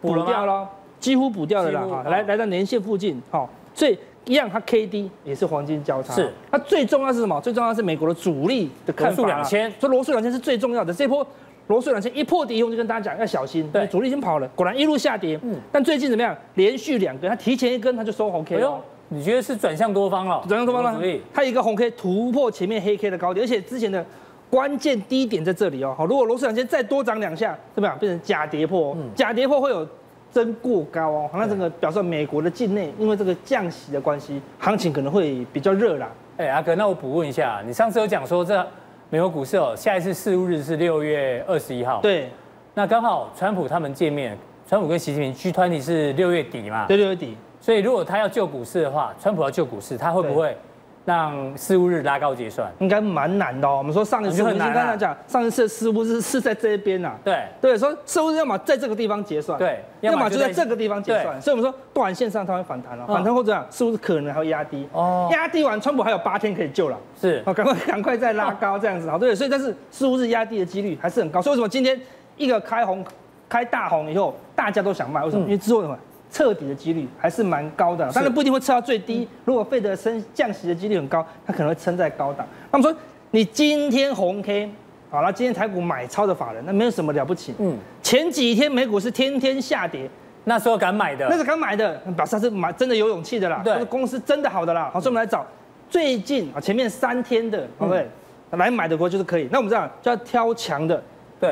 补掉了，几乎补掉了啦。哈，来来到年线附近，好，所以一样，它 K D 也是黄金交叉，是它最重要是什么？最重要是美国的主力的看法，罗素两千，所以罗素两千是最重要的这波。罗素两千一破底以后，就跟大家讲要小心，对，主力已经跑了，果然一路下跌。嗯，但最近怎么样？连续两根，它提前一根，它就收红 K 了。哎，你觉得是转向多方了？转向多方了。它一个红 K 突破前面黑 K 的高点，而且之前的关键低点在这里哦。好，如果罗素两千再多涨两下，怎么样？变成假跌破。嗯，假跌破会有增过高哦。那这个表示美国的境内因为这个降息的关系，行情可能会比较热啦。哎，阿哥，那我补问一下，你上次有讲说这。美国股市哦，下一次事务日是六月二十一号。对，那刚好川普他们见面，川普跟习近平 G 团体是六月底嘛？对，六月底。所以如果他要救股市的话，川普要救股市，他会不会？让事务日拉高结算，应该蛮难的哦。我们说上一次，我们刚才讲上一次的事务日是在这边呐。对对，说事务日要么在这个地方结算，对，要么就在这个地方结算。所以我们说短线上它会反弹了，反弹或者这样，事务日可能还会压低。哦，压低完，川普还有八天可以救了。是，好，赶快 赶快再拉高这样子。好，对，所以但是事务日压低的几率还是很高。所以为什么今天一个开红开大红以后，大家都想卖？为什么？因为之后什么？彻底的几率还是蛮高的，当然不一定会测到最低。如果费德升降息的几率很高，它可能会撑在高档。那么说，你今天红 K，好了，今天台股买超的法人，那没有什么了不起。嗯，前几天美股是天天下跌，那时候敢买的，那是敢买的，表示他是买真的有勇气的啦。对，公司真的好的啦。好，所以我们来找最近啊前面三天的，对不对？来买的国就是可以。那我们这样就要挑强的，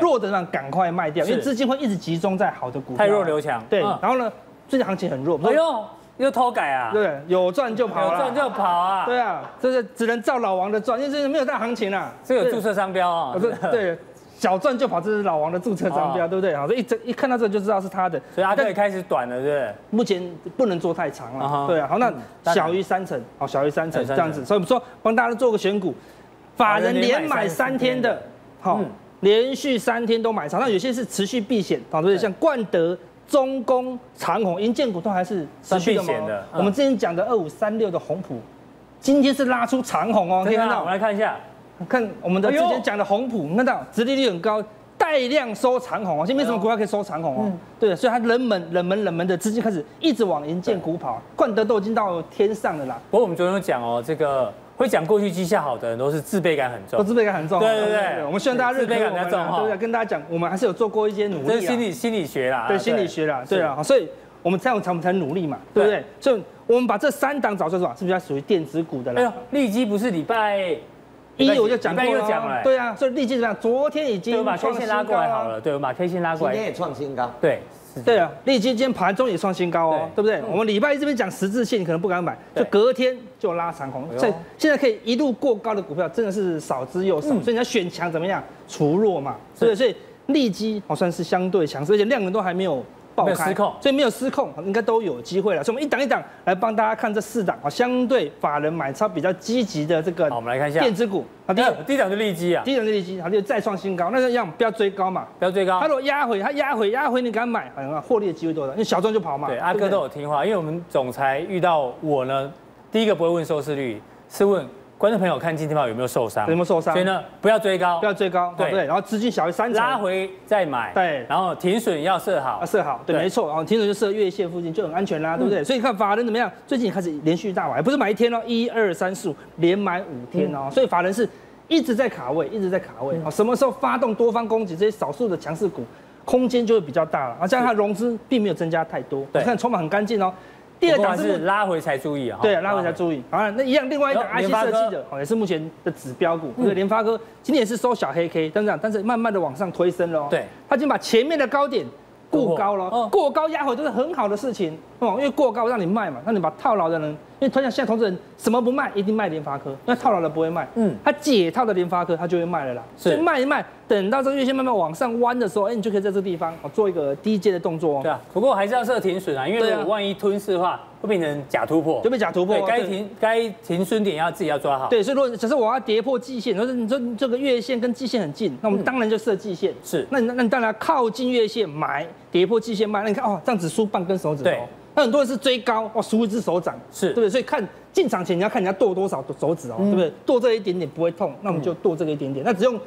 弱的让赶快卖掉，因为资金会一直集中在好的股票。太弱留强。对，然后呢？最近行情很弱，哎呦，又偷改啊？对，有赚就跑，有赚就跑啊？对啊，这是只能照老王的赚，因为这是没有大行情啊。这有注册商标啊？不是，对，小赚就跑，这是老王的注册商标，对不对？好，所以一整一看到这个就知道是他的，所以他可以开始短了，对不对？目前不能做太长了，对啊。好，那小于三成，好，小于三成这样子，所以我们说帮大家做个选股，法人连买三天的，好，连续三天都买长，那有些是持续避险，好，对不对？像冠德。中攻长虹、银建股都还是持续的嘛？的我们之前讲的二五三六的红谱，今天是拉出长虹哦。可以看到，我们来看一下，看我们的之前讲的红谱，看到殖利率很高，带量收长虹哦。现在没什么股票可以收长虹哦。嗯、对，所以它冷门、冷门、冷门的资金开始一直往银建股跑，冠德都已经到天上了啦。不过我们昨天有讲哦，这个。会讲过去绩效好的人都是自卑感很重，都自卑感很重。对对对，我们希望大家认可我们，自卑感比较重哈。对对，跟大家讲，我们还是有做过一些努力。这是心理心理学啦，对心理学啦，对啊。所以我们这样才我们才努力嘛，对不对？所以我们把这三档找出来，是不是要属于电子股的了？哎呦，利基不是礼拜一我就讲过了，对啊，所以立即怎么样？昨天已经我把 K 线拉过来好了，对，我把 K 线拉过来，今天也创新高，对，对啊，利基今天盘中也创新高哦，对。不对？我们礼拜一这边讲十字线，你可能不敢买，就隔天就拉长红，所以现在可以一路过高的股票真的是少之又少，所以你要选强怎么样？除弱嘛，对，所以利基好算是相对强势，而且量能都还没有。没有失控，所以没有失控，应该都有机会了。所以我们一档一档来帮大家看这四档啊，相对法人买超比较积极的这个。好，我们来看一下电子股。好，第一第一档就利基啊，第一档就利基，好，就再创新高。那这样不要追高嘛，不要追高。它如果压回，它压回压回，你敢买，好像获利的机会多少，因为小赚就跑嘛。对，阿哥都有听话，因为我们总裁遇到我呢，第一个不会问收视率，是问。观众朋友看今天报有没有受伤？有没有受伤？所以呢，不要追高，不要追高，对对。然后资金小于三成，拉回再买，对。然后停损要设好，要设好，对，没错。然后停损就设月线附近就很安全啦，对不对？所以看法人怎么样？最近开始连续大买，不是买一天哦，一二三四五连买五天哦。所以法人是一直在卡位，一直在卡位。什么时候发动多方攻击这些少数的强势股，空间就会比较大了。啊，这样它融资并没有增加太多，你，看筹码很干净哦。第二档是拉回才注意啊，对啊，拉回才注意。好，那一样，另外一档 IC 设计的，哦，也是目前的指标股。对，联发科今天也是收小黑 K，但是但是慢慢的往上推升了。对，他已经把前面的高点过高了，过高压回都是很好的事情哦，因为过高让你卖嘛，让你把套牢的人。因为同样，现在投资人什么不卖，一定卖联发科，那套牢的不会卖。嗯，他解套的联发科，他就会卖了啦。是，所以卖一卖，等到这个月线慢慢往上弯的时候，哎，你就可以在这个地方做一个低阶的动作哦。对啊，不过还是要设停损啊，因为万一吞噬的话，会变成假突破，就被假突破。该停该停损点要自己要抓好。对，所以如果只是我要跌破季线，或者你说这个月线跟季线很近，那我们当然就设季线。是，那你那你当然靠近月线买，跌破季线卖。那你看哦，这样子输半根手指头。那很多人是追高哇，输一只手掌，是对不对？所以看进场前你要看人家剁多少手指哦，对不对？剁这一点点不会痛，那我们就剁这个一点点。那只用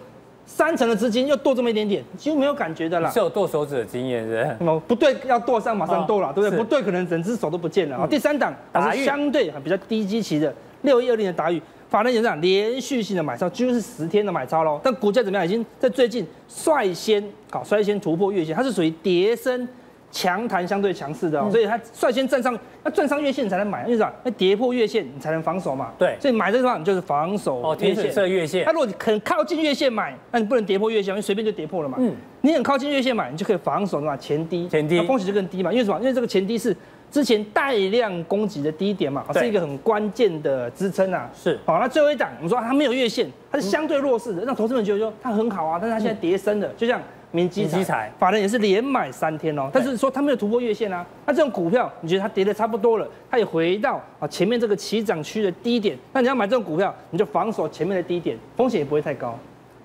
三成的资金又剁这么一点点，几乎没有感觉的啦。是有剁手指的经验是不是？不对，要剁上马上剁了，对不对？不对，可能整只手都不见了啊。第三档是相对比较低基期的六一二零的打雨，法人也是连续性的买超，几乎是十天的买超喽。但股价怎么样？已经在最近率先搞率先突破月线，它是属于跌深。强弹相对强势的，所以它率先站上，要站上月线才能买，因为啥？要跌破月线你才能防守嘛。对，所以买这个地方你就是防守哦，天线设月线。那如果你很靠近月线买，那你不能跌破月线，因为随便就跌破了嘛。嗯，你很靠近月线买，你就可以防守的嘛，前低，前低，风险就更低嘛。因为什么？因为这个前低是之前带量攻击的低点嘛，是一个很关键的支撑啊。是，好，那最后一档，我们说它没有月线，它是相对弱势的，让投资人觉得说它很好啊，但是它现在跌深了，就像。明基材，法人也是连买三天哦，但是说它没有突破月线啊。那这种股票，你觉得它跌的差不多了，它也回到啊前面这个起涨区的低点，那你要买这种股票，你就防守前面的低点，风险也不会太高。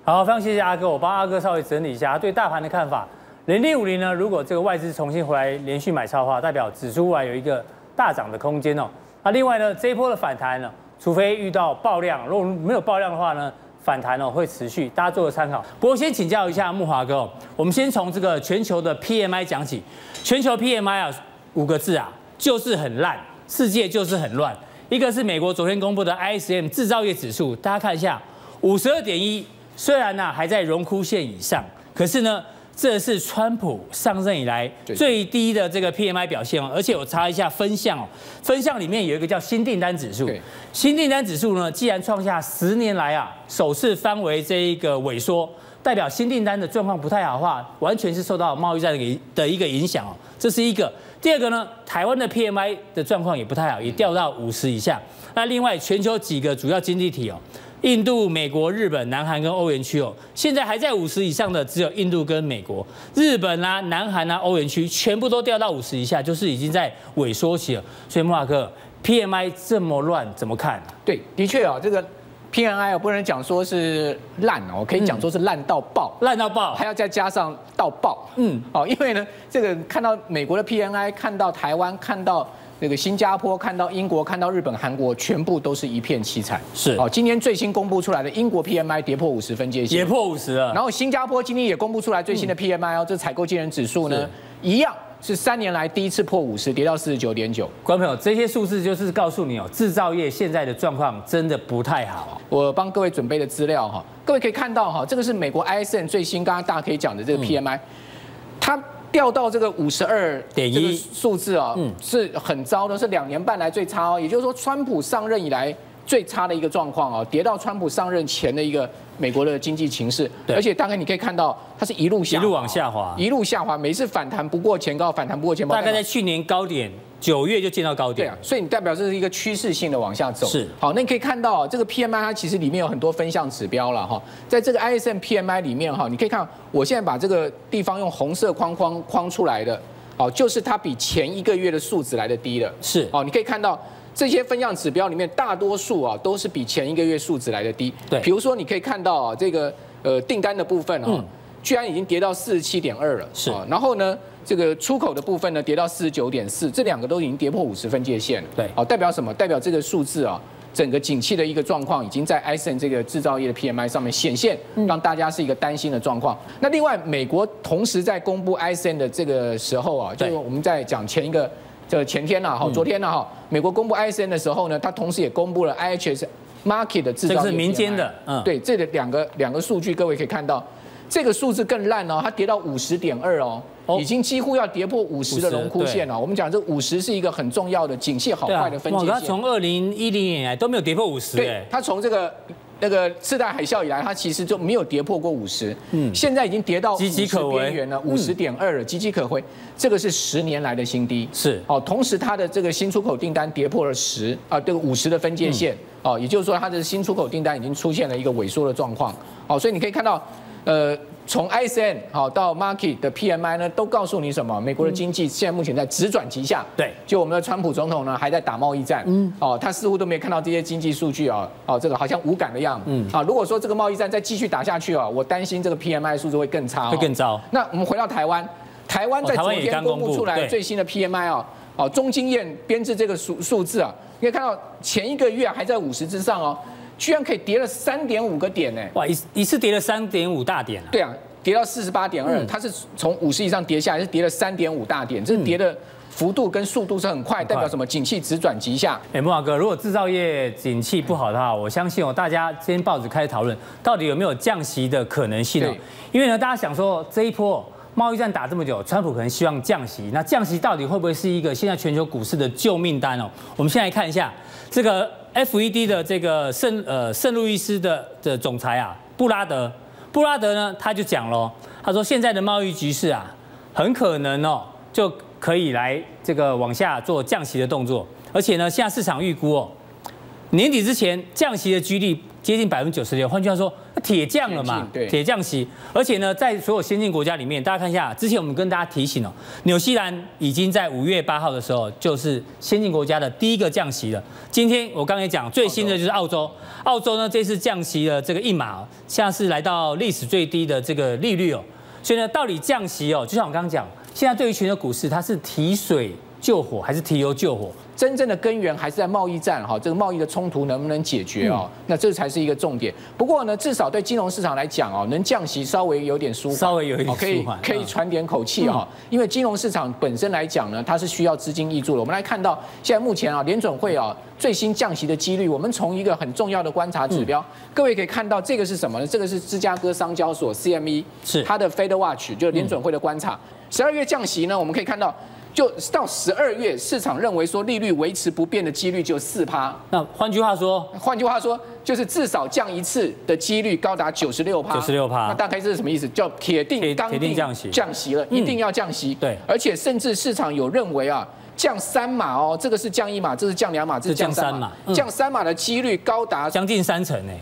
好，非常谢谢阿哥，我帮阿哥稍微整理一下他对大盘的看法。零零五零呢，如果这个外资重新回来连续买超的话，代表指数外有一个大涨的空间哦。那另外呢，这一波的反弹呢，除非遇到爆量，如果没有爆量的话呢？反弹哦会持续，大家做个参考。不过先请教一下木华哥，我们先从这个全球的 PMI 讲起。全球 PMI 啊，五个字啊，就是很烂，世界就是很乱。一个是美国昨天公布的 ISM 制造业指数，大家看一下，五十二点一，虽然呢还在荣枯线以上，可是呢。这是川普上任以来最低的这个 PMI 表现哦，而且我查一下分项哦，分项里面有一个叫新订单指数，新订单指数呢，既然创下十年来啊首次翻为这一个萎缩，代表新订单的状况不太好的话，完全是受到贸易战的的一个影响哦，这是一个。第二个呢，台湾的 PMI 的状况也不太好，也掉到五十以下。那另外全球几个主要经济体哦。印度、美国、日本、南韩跟欧元区哦，现在还在五十以上的只有印度跟美国，日本啊、南韩啊、欧元区全部都掉到五十以下，就是已经在萎缩期了。所以慕驊哥，PMI 这么乱，怎么看？对，的确啊，这个 PMI 我不能讲说是烂哦，可以讲说是烂到爆，烂到爆，还要再加上到爆。嗯，哦，因为呢，这个看到美国的 PMI，看到台湾，看到。那个新加坡看到英国，看到日本、韩国，全部都是一片凄惨。是，哦，今天最新公布出来的英国 PMI 跌破五十分界线，跌破五十了。然后新加坡今天也公布出来最新的 PMI 哦，这采购经理人指数呢，一样是三年来第一次破五十，跌到四十九点九。观众朋友，这些数字就是告诉你哦，制造业现在的状况真的不太好。我帮各位准备的资料哈，各位可以看到哈，这个是美国 ISM 最新，刚刚大家可以讲的这个 PMI，它。掉到这个五十二点一数字啊，是很糟的，是两年半来最差哦。也就是说，川普上任以来最差的一个状况啊，跌到川普上任前的一个美国的经济情势。而且大概你可以看到，它是一路下一路往下滑，一路下滑，每次反弹不过前高，反弹不过前高。大概在去年高点九月就见到高点。对啊，所以你代表这是一个趋势性的往下走。是。好，那你可以看到这个 PMI 它其实里面有很多分项指标了哈，在这个 ISM PMI 里面哈，你可以看，我现在把这个地方用红色框框框出来的。哦，就是它比前一个月的数值来的低了，是哦，你可以看到这些分项指标里面，大多数啊都是比前一个月数值来的低。对，比如说你可以看到啊，这个呃订单的部分啊，居然已经跌到四十七点二了，是。然后呢，这个出口的部分呢，跌到四十九点四，这两个都已经跌破五十分界线了。对，好，代表什么？代表这个数字啊。整个景气的一个状况已经在 ISM 这个制造业的 PMI 上面显现，让大家是一个担心的状况。那另外，美国同时在公布 ISM 的这个时候啊，就是我们在讲前一个，就前天呐，哈，昨天呐，哈，美国公布 ISM 的时候呢，它同时也公布了 IHS Market 的制造业，这是民间的，嗯，对，这两个两个数据，各位可以看到，这个数字更烂哦，它跌到五十点二哦。已经几乎要跌破五十的荣枯线了。我们讲这五十是一个很重要的景气好坏的分界线。它从二零一零年来都没有跌破五十。对，它从这个那个次贷海啸以来，它其实就没有跌破过五十。嗯，现在已经跌到岌岌可危边缘了，五十点二了，岌岌可危。这个是十年来的新低。是。哦，同时它的这个新出口订单跌破了十啊，这个五十的分界线。哦，也就是说它的新出口订单已经出现了一个萎缩的状况。哦，所以你可以看到，呃。从 i s n 好到 Market 的 PMI 呢，都告诉你什么？美国的经济现在目前在直转急下。对，就我们的川普总统呢，还在打贸易战。嗯，哦，他似乎都没看到这些经济数据啊，哦，这个好像无感的样子。嗯，啊，如果说这个贸易战再继续打下去啊，我担心这个 PMI 数字会更差，会更糟。那我们回到台湾，台湾在昨天公布出来最新的 PMI 啊，哦，中经验编制这个数数字啊，你可以看到前一个月还在五十之上哦，居然可以跌了三点五个点呢。哇，一一次跌了三点五大点啊。对啊。跌到四十八点二，它是从五十以上跌下来，是跌了三点五大点，这跌的幅度跟速度是很快，代表什么？景气直转急下。哎，慕驊哥，如果制造业景气不好的话，我相信哦，大家今天报纸开始讨论，到底有没有降息的可能性呢？因为呢，大家想说这一波贸易战打这么久，川普可能希望降息，那降息到底会不会是一个现在全球股市的救命单哦？我们先来看一下这个 FED 的这个圣呃圣路易斯的的总裁啊，布拉德。布拉德呢，他就讲了，他说现在的贸易局势啊，很可能哦，就可以来这个往下做降息的动作，而且呢，现在市场预估哦，年底之前降息的几率接近百分之九十六，换句话说，铁降了嘛，铁降息，而且呢，在所有先进国家里面，大家看一下，之前我们跟大家提醒哦，纽西兰已经在五月八号的时候，就是先进国家的第一个降息了。今天我刚才讲最新的就是澳洲，澳洲呢这次降息的这个一码，现在是来到历史最低的这个利率哦，所以呢，到底降息哦，就像我刚刚讲，现在对于全球股市，它是提水救火还是提油救火？真正的根源还是在贸易战哈，这个贸易的冲突能不能解决哦？那这才是一个重点。不过呢，至少对金融市场来讲哦，能降息稍微有点舒缓，稍微有一点可以可以喘点口气哈。因为金融市场本身来讲呢，它是需要资金挹注的。我们来看到现在目前啊，联准会啊最新降息的几率，我们从一个很重要的观察指标，各位可以看到这个是什么呢？这个是芝加哥商交所 CME 是它的 Fed Watch，就是联准会的观察。十二月降息呢，我们可以看到。就到十二月，市场认为说利率维持不变的几率就四趴。那换句话说，换句话说，就是至少降一次的几率高达九十六趴。九十六趴。那大概这是什么意思？叫铁定铁定降息，降息了，一定要降息。对。而且甚至市场有认为啊，降三码哦，这个是降一码，这是降两码，这是降三码。降三码的几率高达将近三成呢，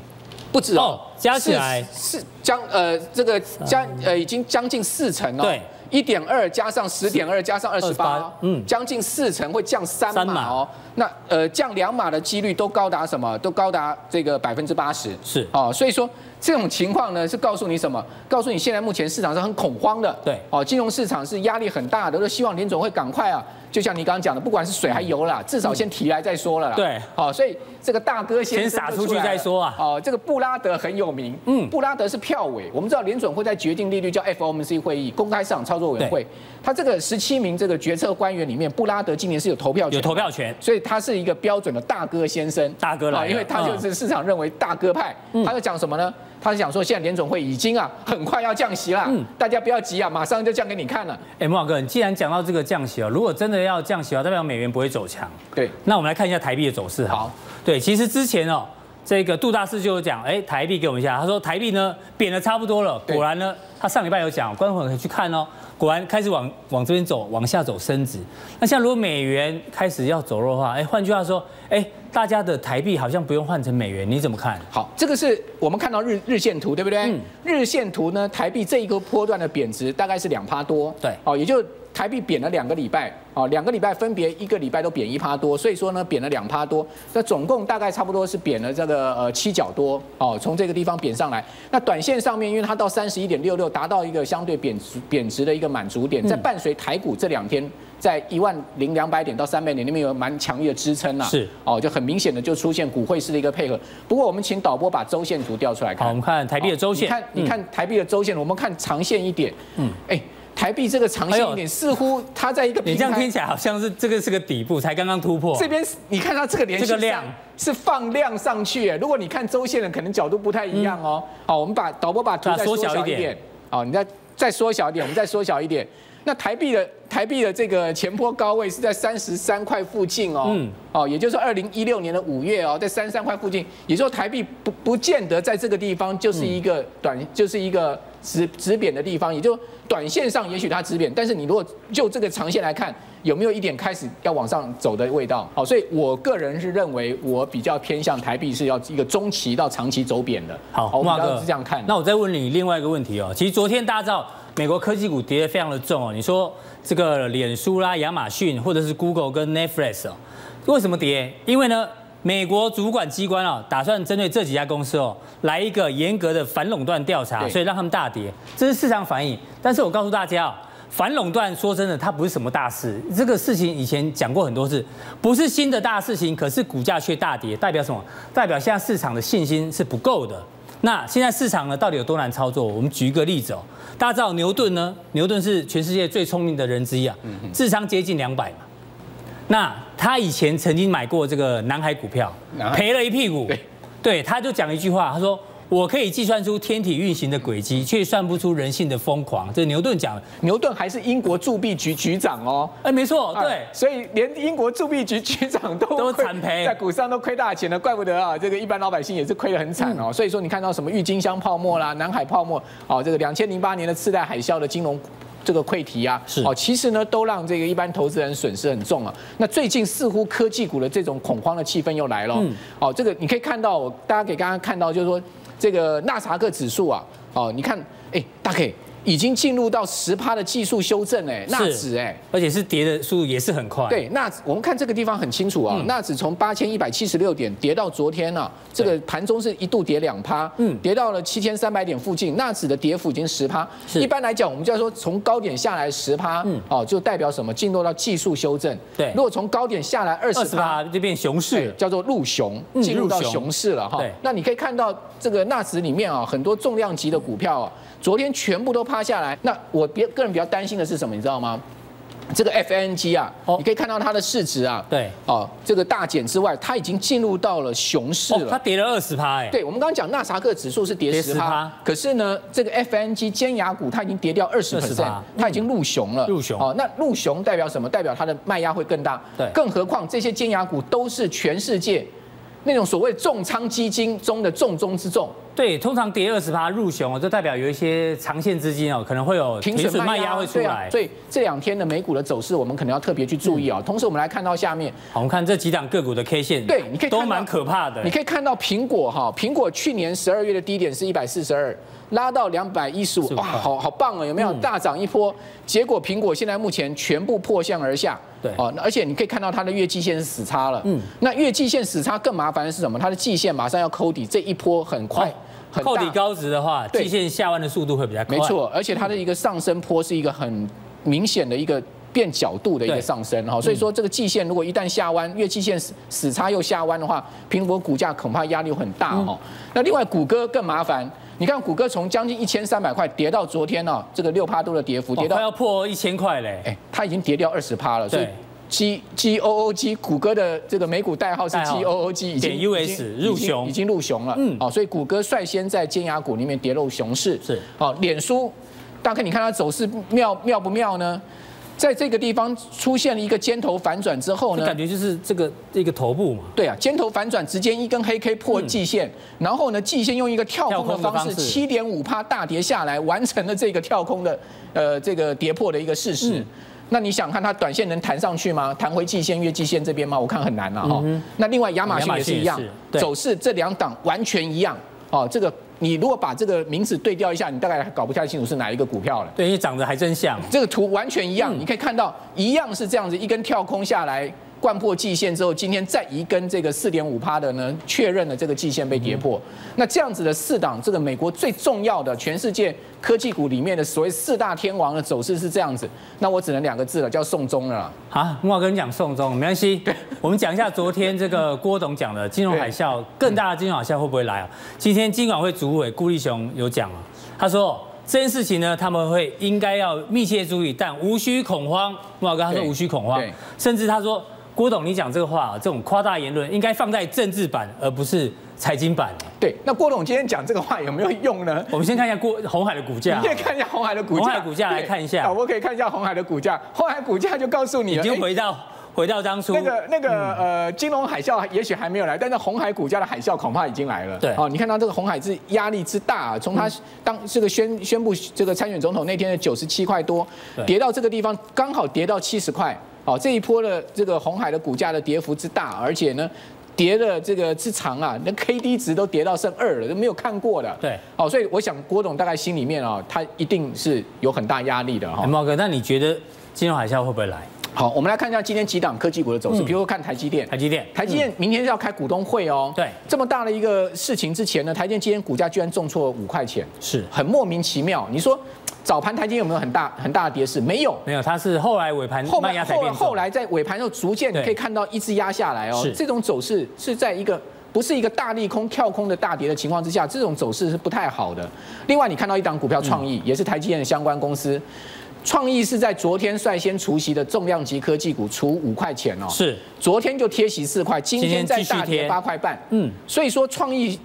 不止哦，加起来是将呃这个将呃已经将近四成哦。对。一点二加上十点二加上二十八，嗯，将近四成会降三码哦。那呃降两码的几率都高达什么？都高达这个百分之八十。是哦，所以说这种情况呢，是告诉你什么？告诉你现在目前市场是很恐慌的。对，哦，金融市场是压力很大的，都希望联总会赶快啊。就像你刚刚讲的，不管是水还油啦，至少先提来再说了啦。对，好，所以这个大哥先撒出去再说啊。哦，这个布拉德很有名。嗯，布拉德是票委，我们知道联总会在决定利率叫 FOMC 会议，公开市场操作委员会。他这个十七名这个决策官员里面，布拉德今年是有投票权，有投票权，所以他是一个标准的大哥先生。大哥来，因为他就是市场认为大哥派。他在讲什么呢？他是讲说现在联总会已经啊很快要降息了，嗯，大家不要急啊，马上就降给你看了。哎，慕驊哥，你既然讲到这个降息啊，如果真的要降息啊，代表美元不会走强。对，那我们来看一下台币的走势。好，对，其实之前哦。这个杜大师就有讲，哎，台币给我们一下。他说台币呢贬的差不多了，果然呢，他上礼拜有讲，观众朋友可以去看哦，果然开始往往这边走，往下走升值。那像如果美元开始要走弱的话，哎，换句话说，哎，大家的台币好像不用换成美元，你怎么看？好，这个是我们看到日日线图，对不对？嗯、日线图呢，台币这一个波段的贬值大概是两趴多，对，哦，也就。台币贬了两个礼拜，啊，两个礼拜分别一个礼拜都贬一趴多，所以说呢，贬了两趴多，那总共大概差不多是贬了这个呃七角多，哦，从这个地方贬上来。那短线上面，因为它到三十一点六六，达到一个相对贬值贬值的一个满足点，在伴随台股这两天在一万零两百点到三百点那边有蛮强烈的支撑呐，是，哦，就很明显的就出现股汇式的一个配合。不过我们请导播把周线图调出来看，好，我们看台币的周线，你看你看台币的周线，我们看长线一点，嗯，哎。台币这个长线一点，似乎它在一个你这样听起来好像是这个是个底部，才刚刚突破。这边你看它这个连续量是放量上去，如果你看周线的，可能角度不太一样哦。好，我们把导播把图再缩小一点。好，你再再缩小一点，我们再缩小一点。那台币的台币的这个前坡高位是在三十三块附近哦，嗯，哦，也就是二零一六年的五月哦，在三十三块附近，也就是说台币不不见得在这个地方就是一个短，就是一个止止贬的地方，也就短线上也许它止贬，但是你如果就这个长线来看，有没有一点开始要往上走的味道？好，所以我个人是认为我比较偏向台币是要一个中期到长期走贬的。好，慕驊哥是这样看。那我再问你另外一个问题哦，其实昨天大家知道。美国科技股跌得非常的重哦，你说这个脸书啦、亚马逊或者是 Google 跟 Netflix 哦，为什么跌？因为呢，美国主管机关啊，打算针对这几家公司哦，来一个严格的反垄断调查，所以让他们大跌，这是市场反应。但是我告诉大家哦，反垄断说真的，它不是什么大事，这个事情以前讲过很多次，不是新的大事情，可是股价却大跌，代表什么？代表现在市场的信心是不够的。那现在市场呢，到底有多难操作？我们举一个例子哦。大家知道牛顿呢？牛顿是全世界最聪明的人之一啊，智商接近两百嘛。那他以前曾经买过这个南海股票，赔了一屁股。对，他就讲一句话，他说。我可以计算出天体运行的轨迹，却算不出人性的疯狂。这牛顿讲的。牛顿还是英国铸币局局长哦。哎，没错，对。所以连英国铸币局局长都都惨赔，在股上都亏大钱了，怪不得啊，这个一般老百姓也是亏得很惨哦。所以说你看到什么郁金香泡沫啦、南海泡沫，哦，这个两千零八年的次贷海啸的金融这个溃堤啊，是哦，其实呢都让这个一般投资人损失很重啊。那最近似乎科技股的这种恐慌的气氛又来了。嗯。哦，这个你可以看到，大家可以刚刚看到，就是说。这个纳斯达克指数啊，哦，你看，哎，大 K 已经进入到十趴的技术修正，哎，纳指，哎，而且是跌的速度也是很快。对，纳指，我们看这个地方很清楚啊，纳指从八千一百七十六点跌到昨天啊，这个盘中是一度跌两趴，嗯，跌到了七千三百点附近，纳指的跌幅已经十趴。一般来讲，我们就要说从高点下来十趴，嗯，哦，就代表什么？进入到技术修正。对，如果从高点下来二十趴，就变熊市，叫做入熊，进入到熊市了哈。那你可以看到这个纳指里面啊，很多重量级的股票啊。昨天全部都趴下来，那我别个人比较担心的是什么？你知道吗？这个 FNG 啊，你可以看到它的市值啊，对，哦，这个大减之外，它已经进入到了熊市了。它跌了二十趴，哎，对，我们刚刚讲纳萨克指数是跌十趴，可是呢，这个 FNG 尖牙股它已经跌掉二十 percent，它已经入熊了。入熊，哦，那入熊代表什么？代表它的卖压会更大。对，更何况这些尖牙股都是全世界那种所谓重仓基金中的重中之重。对，通常跌二十趴入熊，就代表有一些长线资金哦，可能会有停损卖压会出来。所以这两天的美股的走势，我们可能要特别去注意哦。同时，我们来看到下面，好，我们看这几档个股的 K 线，对，你可以都蛮可怕的。你可以看到苹果哈，苹果去年十二月的低点是一百四十二，拉到两百一十五，哇，好好棒哦，有没有大涨一波？结果苹果现在目前全部破向而下，对，哦，而且你可以看到它的月季线是死叉了，嗯，那月季线死叉更麻烦的是什么？它的季线马上要扣底，这一波很快。扣底高值的话，季线下弯的速度会比较快。没错，而且它的一个上升坡是一个很明显的一个变角度的一个上升哈，所以说这个季线如果一旦下弯，月季线死死叉又下弯的话，苹果股价恐怕压力很大哈。那另外谷歌更麻烦，你看谷歌从将近一千三百块跌到昨天呢，这个六趴多的跌幅，跌到要破一千块嘞，哎，它已经跌掉二十趴了，所以。G G O O G，谷歌的这个美股代号是 G O O G，已经 US 入熊，已经入熊了。嗯，好，所以谷歌率先在尖牙股里面跌入熊市。是，好，脸书，大概你看它走势妙妙不妙呢？在这个地方出现了一个尖头反转之后呢，感觉就是这个一个头部嘛。对啊，尖头反转，直接一根黑 K 破季线，然后呢，季线用一个跳空的方式，七点五趴大跌下来，完成了这个跳空的呃这个跌破的一个事实。那你想看它短线能弹上去吗？弹回季线、月季线这边吗？我看很难了哈。那另外亚马逊也是一样，走势这两档完全一样哦，这个。你如果把这个名字对调一下，你大概还搞不太清楚是哪一个股票了。对，因为长得还真像。这个图完全一样，你可以看到一样是这样子，一根跳空下来。贯破季线之后，今天再一根这个四点五趴的呢，确认了这个季线被跌破。那这样子的四档，这个美国最重要的全世界科技股里面的所谓四大天王的走势是这样子。那我只能两个字了，叫送终了。好，木华跟你讲送终，没关系。对，我们讲一下昨天这个郭董讲的金融海啸，更大的金融海啸会不会来啊？今天金管会主委顾立雄有讲啊，他说这件事情呢，他们会应该要密切注意，但无需恐慌。木老哥他说无需恐慌，甚至他说。郭董，你讲这个话，这种夸大言论应该放在政治版，而不是财经版。对，那郭董今天讲这个话有没有用呢？我们先看一下郭红海的股价。你可以看一下红海的股价。红海股价来看一下。我可以看一下红海的股价。红海股价就告诉你，已经回到回到当初那个那个呃金融海啸，也许还没有来，但是红海股价的海啸恐怕已经来了。对，哦，你看到这个红海是压力之大，从他当这个宣宣布这个参选总统那天的九十七块多，跌到这个地方，刚好跌到七十块。好，这一波的这个红海的股价的跌幅之大，而且呢，跌的这个之长啊，那 K D 值都跌到剩二了，都没有看过的。对，好，所以我想郭董大概心里面啊，他一定是有很大压力的哈。茂哥，那你觉得金融海啸会不会来？好，我们来看一下今天几档科技股的走势，比如说看台积电，台积电，台积电明天要开股东会哦。对，这么大的一个事情之前呢，台积电今天股价居然重挫五块钱，是很莫名其妙。你说？早盘台积有没有很大很大的跌势？没有，没有，它是后来尾盘后压才变重。后来在尾盘又逐渐可以看到一直压下来哦。这种走势是在一个不是一个大利空跳空的大跌的情况之下，这种走势是不太好的。另外，你看到一档股票创意，也是台积电的相关公司。创意是在昨天率先除息的重量级科技股，除五块钱哦。是，昨天就贴息四块，今天再大跌八块半。嗯，所以说创意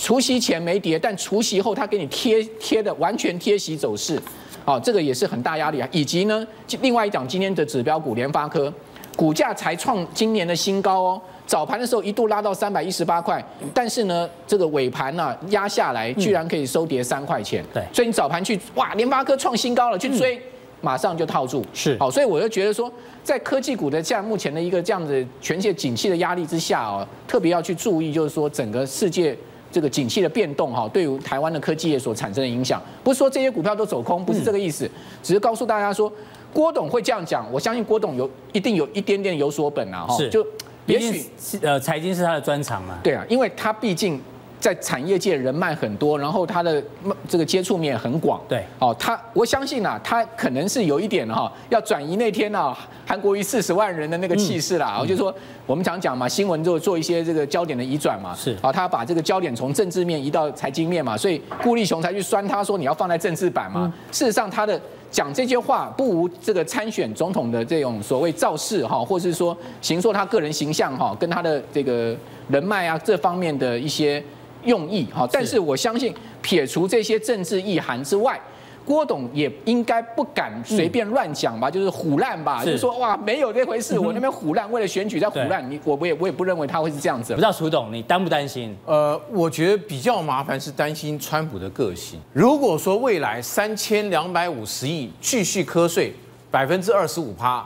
除息前没跌，但除息后它给你贴贴的完全贴息走势，哦，这个也是很大压力啊。以及呢，另外一档今天的指标股联发科，股价才创今年的新高哦。早盘的时候一度拉到三百一十八块，但是呢，这个尾盘呢压下来，居然可以收跌三块钱。对，所以你早盘去哇，联发科创新高了，去追。马上就套住，是。好，所以我就觉得说，在科技股的像目前的一个这样子全世界景气的压力之下哦，特别要去注意，就是说整个世界这个景气的变动哈，对于台湾的科技业所产生的影响，不是说这些股票都走空，不是这个意思，只是告诉大家说，郭董会这样讲，我相信郭董有一定有一点点有所本啊，哈，就也许呃财经是他的专长嘛，对啊，因为他毕竟。在产业界人脉很多，然后他的这个接触面很广。对，哦，他我相信啊，他可能是有一点哈，要转移那天啊，韩国瑜四十万人的那个气势啦。我就说，我们常讲嘛，新闻就做一些这个焦点的移转嘛。是，啊，他把这个焦点从政治面移到财经面嘛，所以顾立雄才去酸他说你要放在政治版嘛。事实上，他的讲这些话不无这个参选总统的这种所谓造势哈，或是说形塑他个人形象哈，跟他的这个人脉啊这方面的一些。用意哈，但是我相信撇除这些政治意涵之外，郭董也应该不敢随便乱讲吧，就是唬烂吧，就是说哇没有这回事，我那边唬烂，为了选举在唬烂，你我我也我也不认为他会是这样子。不知道楚董你担不担心？呃，我觉得比较麻烦是担心川普的个性。如果说未来三千两百五十亿继续瞌税百分之二十五趴，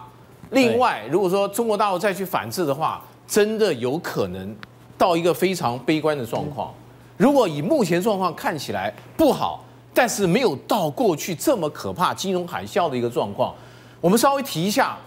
另外如果说中国大陆再去反制的话，真的有可能到一个非常悲观的状况。如果以目前状况看起来不好，但是没有到过去这么可怕金融海啸的一个状况，我们稍微提一下，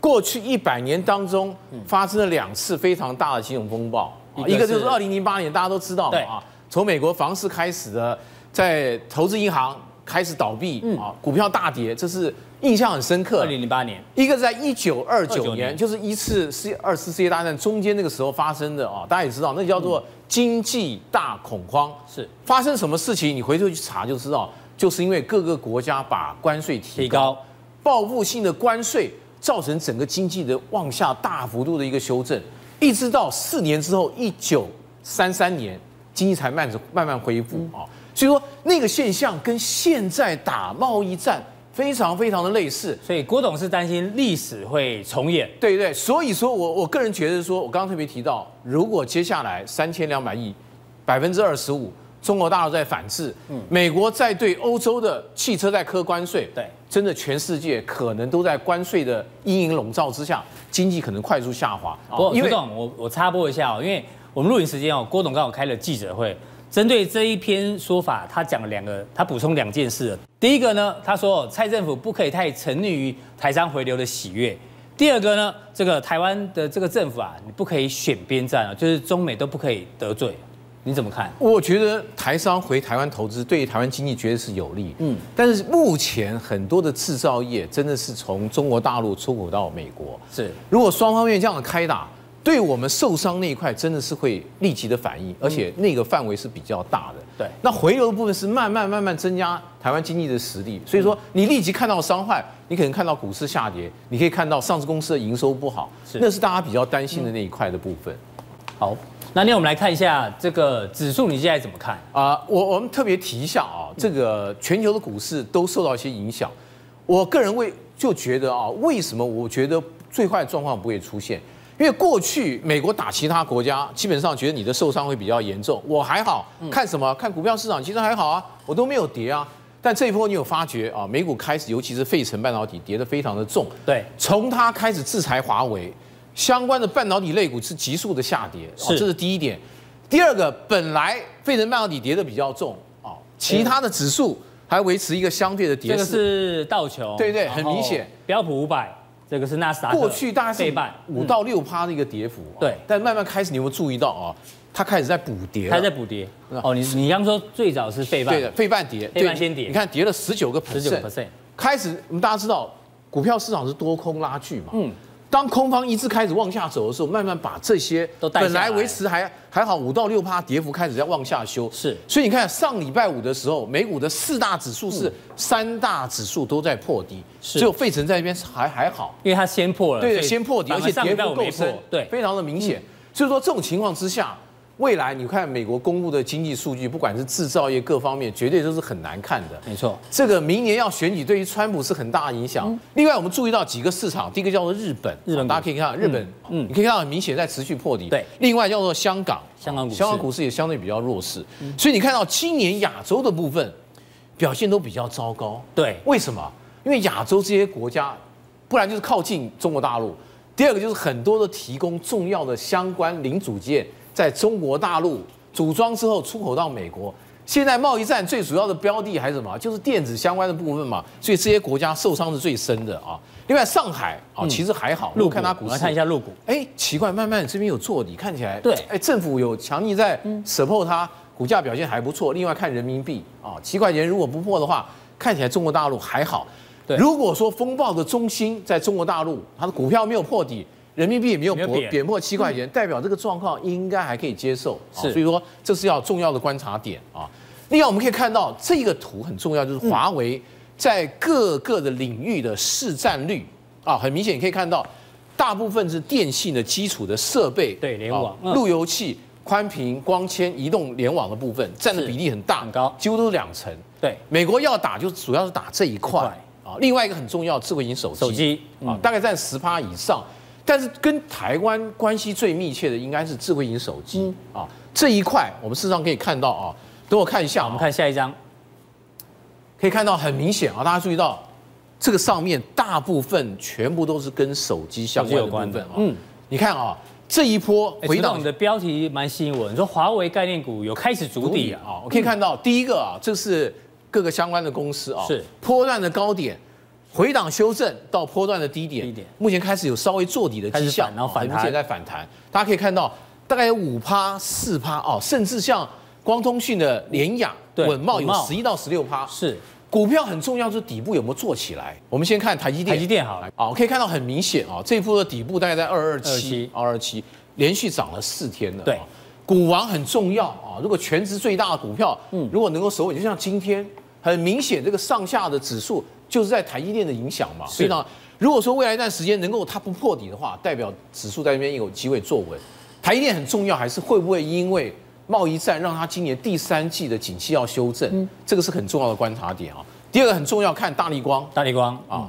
过去一百年当中发生了两次非常大的金融风暴，一个就是二零零八年，大家都知道嘛啊，从美国房市开始的，在投资银行开始倒闭啊，股票大跌，这是印象很深刻。二零零八年，一个是在一九二九年，就是一次世二次世界大战中间那个时候发生的啊，大家也知道，那叫做。经济大恐慌是发生什么事情？你回头去查就知道，就是因为各个国家把关税提高，报复性的关税造成整个经济的往下大幅度的一个修正，一直到四年之后，一九三三年经济才慢着慢慢恢复啊。所以说那个现象跟现在打贸易战非常非常的类似。所以郭董是担心历史会重演，对对。所以说我我个人觉得说，我刚刚特别提到，如果接下来三千两百亿，百分之二十五。中国大陆在反制，嗯，美国在对欧洲的汽车在科关税，对，真的全世界可能都在关税的阴影笼罩之下，经济可能快速下滑。不过，郭董，我我插播一下哦，因为我们录影时间哦，郭董刚好开了记者会，针对这一篇说法，他讲了两个，他补充两件事。第一个呢，他说蔡政府不可以太沉溺于台商回流的喜悦；第二个呢，这个台湾的这个政府啊，你不可以选边站啊，就是中美都不可以得罪。你怎么看？我觉得台商回台湾投资对台湾经济绝对是有利。嗯，但是目前很多的制造业真的是从中国大陆出口到美国。是，如果双方面这样的开打，对我们受伤那一块真的是会立即的反应，而且那个范围是比较大的。对，那回流的部分是慢慢慢慢增加台湾经济的实力。所以说，你立即看到伤害，你可能看到股市下跌，你可以看到上市公司的营收不好，是，那是大家比较担心的那一块的部分。好。那那我们来看一下这个指数，你现在怎么看啊？呃，我我们特别提一下啊，这个全球的股市都受到一些影响。我个人为就觉得啊，为什么我觉得最坏的状况不会出现？因为过去美国打其他国家，基本上觉得你的受伤会比较严重。我还好看什么？看股票市场其实还好啊，我都没有跌啊。但这一波你有发觉啊？美股开始，尤其是费城半导体跌得非常的重。对，从它开始制裁华为。相关的半导体类股是急速的下跌，哦，这是第一点。第二个，本来费城半导体跌得比较重，哦，其他的指数还维持一个相对的跌势。这个是道琼，对对，很明显。标普五百，这个是纳斯达克。过去大概是五到六趴的一个跌幅，对。但慢慢开始，你有没有注意到啊？它开始在补跌，它在补跌。哦，你你刚说最早是费半，对的，费半跌，费半先跌。你看跌了十九个 percent，十九 percent。开始，我们大家知道，股票市场是多空拉锯嘛，嗯。当空方一致开始往下走的时候，慢慢把这些本来维持还还好五到六趴跌幅开始在往下修。是，所以你看上礼拜五的时候，美股的四大指数是三大指数都在破底，只有费城在那边还还好，因为它先破了，对，先破底，而且跌幅够深，对，非常的明显。所以说这种情况之下。未来你看美国公布的经济数据，不管是制造业各方面，绝对都是很难看的。没错，这个明年要选举，对于川普是很大的影响。嗯、另外，我们注意到几个市场，第一个叫做日本，日本大家可以看到日本，嗯，你可以看到很明显在持续破底。对，另外叫做香港，香港股市，香港股市也相对比较弱势。嗯、所以你看到今年亚洲的部分表现都比较糟糕。对，为什么？因为亚洲这些国家，不然就是靠近中国大陆，第二个就是很多的提供重要的相关零组件在中国大陆。组装之后出口到美国，现在贸易战最主要的标的还是什么？就是电子相关的部分嘛。所以这些国家受伤是最深的啊。另外上海啊，其实还好。陆看它股市，来看一下陆股。哎，奇怪，慢慢这边有做底，看起来对。哎，政府有强力在 support 它，股价表现还不错。另外看人民币啊，七块钱如果不破的话，看起来中国大陆还好。对，如果说风暴的中心在中国大陆，它的股票没有破底。人民币也没有贬贬破七块钱，代表这个状况应该还可以接受。是，所以说这是要重要的观察点啊。另外我们可以看到这个图很重要，就是华为在各个的领域的市占率啊，很明显你可以看到，大部分是电信的基础的设备，对，联网、路由器、宽频、光纤、移动联网的部分占的比例很大，很高，几乎都是两成。对，美国要打就主要是打这一块啊。另外一个很重要，智慧型手机，手机啊，大概占十趴以上。但是跟台湾关系最密切的应该是智慧型手机啊，这一块我们事实上可以看到啊，等我看一下，我们看下一张，可以看到很明显啊，大家注意到这个上面大部分全部都是跟手机相关的部分啊，嗯，你看啊，这一波回到你的标题蛮吸引我，你说华为概念股有开始筑底啊，我可以看到第一个啊，这是各个相关的公司啊，是。波段的高点。回档修正到波段的低点，低点目前开始有稍微做底的迹象，然后反弹，目前在反弹。大家可以看到，大概有五趴、四趴哦，甚至像光通讯的联雅、稳懋有十一到十六趴。是股票很重要，就是底部有没有做起来。我们先看台积电，台积电好了，啊，可以看到很明显啊，这一波的底部大概在二二七、二二七，连续涨了四天了。对，股王很重要啊，如果全值最大的股票，嗯，如果能够守稳，就像今天。很明显，这个上下的指数就是在台积电的影响嘛。所以呢，如果说未来一段时间能够它不破底的话，代表指数在那边有机会坐稳。台积电很重要，还是会不会因为贸易战让它今年第三季的景气要修正？嗯，这个是很重要的观察点啊。第二个很重要，看大立光，大立光啊，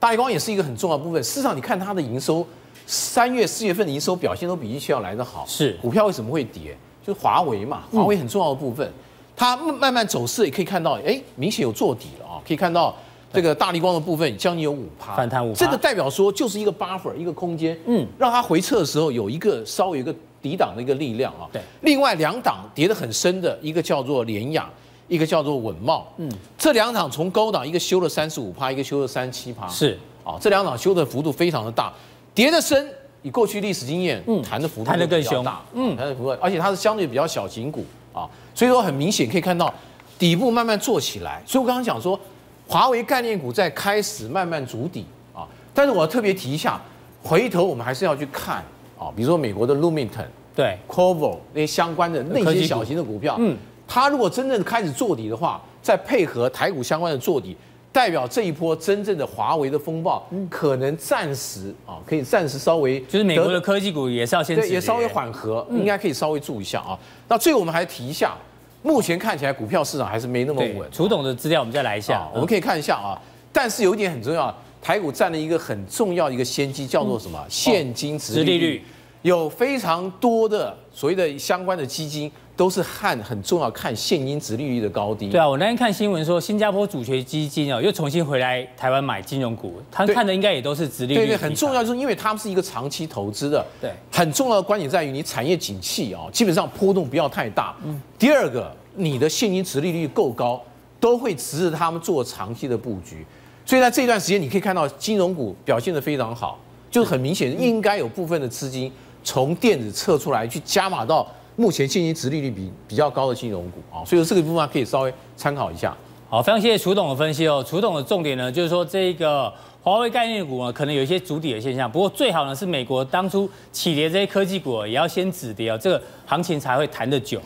大立光也是一个很重要的部分。事实上，你看它的营收，三月、四月份的营收表现都比预期要来得好。是，股票为什么会跌？就是华为嘛，华为很重要的部分，它慢慢走势也可以看到，哎，明显有做底了啊，可以看到。这个大力光的部分将近有五趴反弹五，这个代表说就是一个 buffer 一个空间，嗯，让它回撤的时候有一个稍微有一个抵挡的一个力量啊。对，另外两档跌得很深的一个叫做联亚，一个叫做稳懋，嗯，这两档从高档一个修了三十五趴，一个修了三十七趴，是啊，这两档修的幅度非常的大，跌的深，以过去历史经验，嗯，弹的幅度弹得更凶，嗯，弹的幅度，而且它是相对比较小型股啊，所以说很明显可以看到底部慢慢做起来，所以我刚刚讲说。华为概念股在开始慢慢筑底啊，但是我要特别提一下，回头我们还是要去看啊，比如说美国的 Lumiton，对 Qorvo 那些相关的那些小型的股票，嗯，它如果真正开始做底的话，再配合台股相关的做底，代表这一波真正的华为的风暴，可能暂时啊，可以暂时稍微，就是美国的科技股也是要先对，也稍微缓和，应该可以稍微注意一下啊。那最后我们还提一下。目前看起来股票市场还是没那么稳。楚董的资料我们再来一下，我们可以看一下啊。但是有一点很重要，台股占了一个很重要的一个先机，叫做什么？现金值利率。有非常多的所谓的相关的基金都是看很重要看现金值利率的高低。对啊，我那天看新闻说，新加坡主权基金哦又重新回来台湾买金融股，他看的应该也都是值利率。对对，很重要，就是因为他们是一个长期投资的。对，很重要的观点在于你产业景气啊，基本上波动不要太大。嗯。第二个，你的现金值利率够高，都会支持他们做长期的布局。所以在这段时间，你可以看到金融股表现的非常好，就是很明显应该有部分的资金。从电子撤出来，去加码到目前现金殖利率比比较高的金融股啊，所以说这个部分可以稍微参考一下。好，非常谢谢楚董的分析哦。楚董的重点呢，就是说这个华为概念股呢，可能有一些筑底的现象，不过最好呢是美国当初起跌这些科技股也要先止跌哦，这个行情才会弹得久。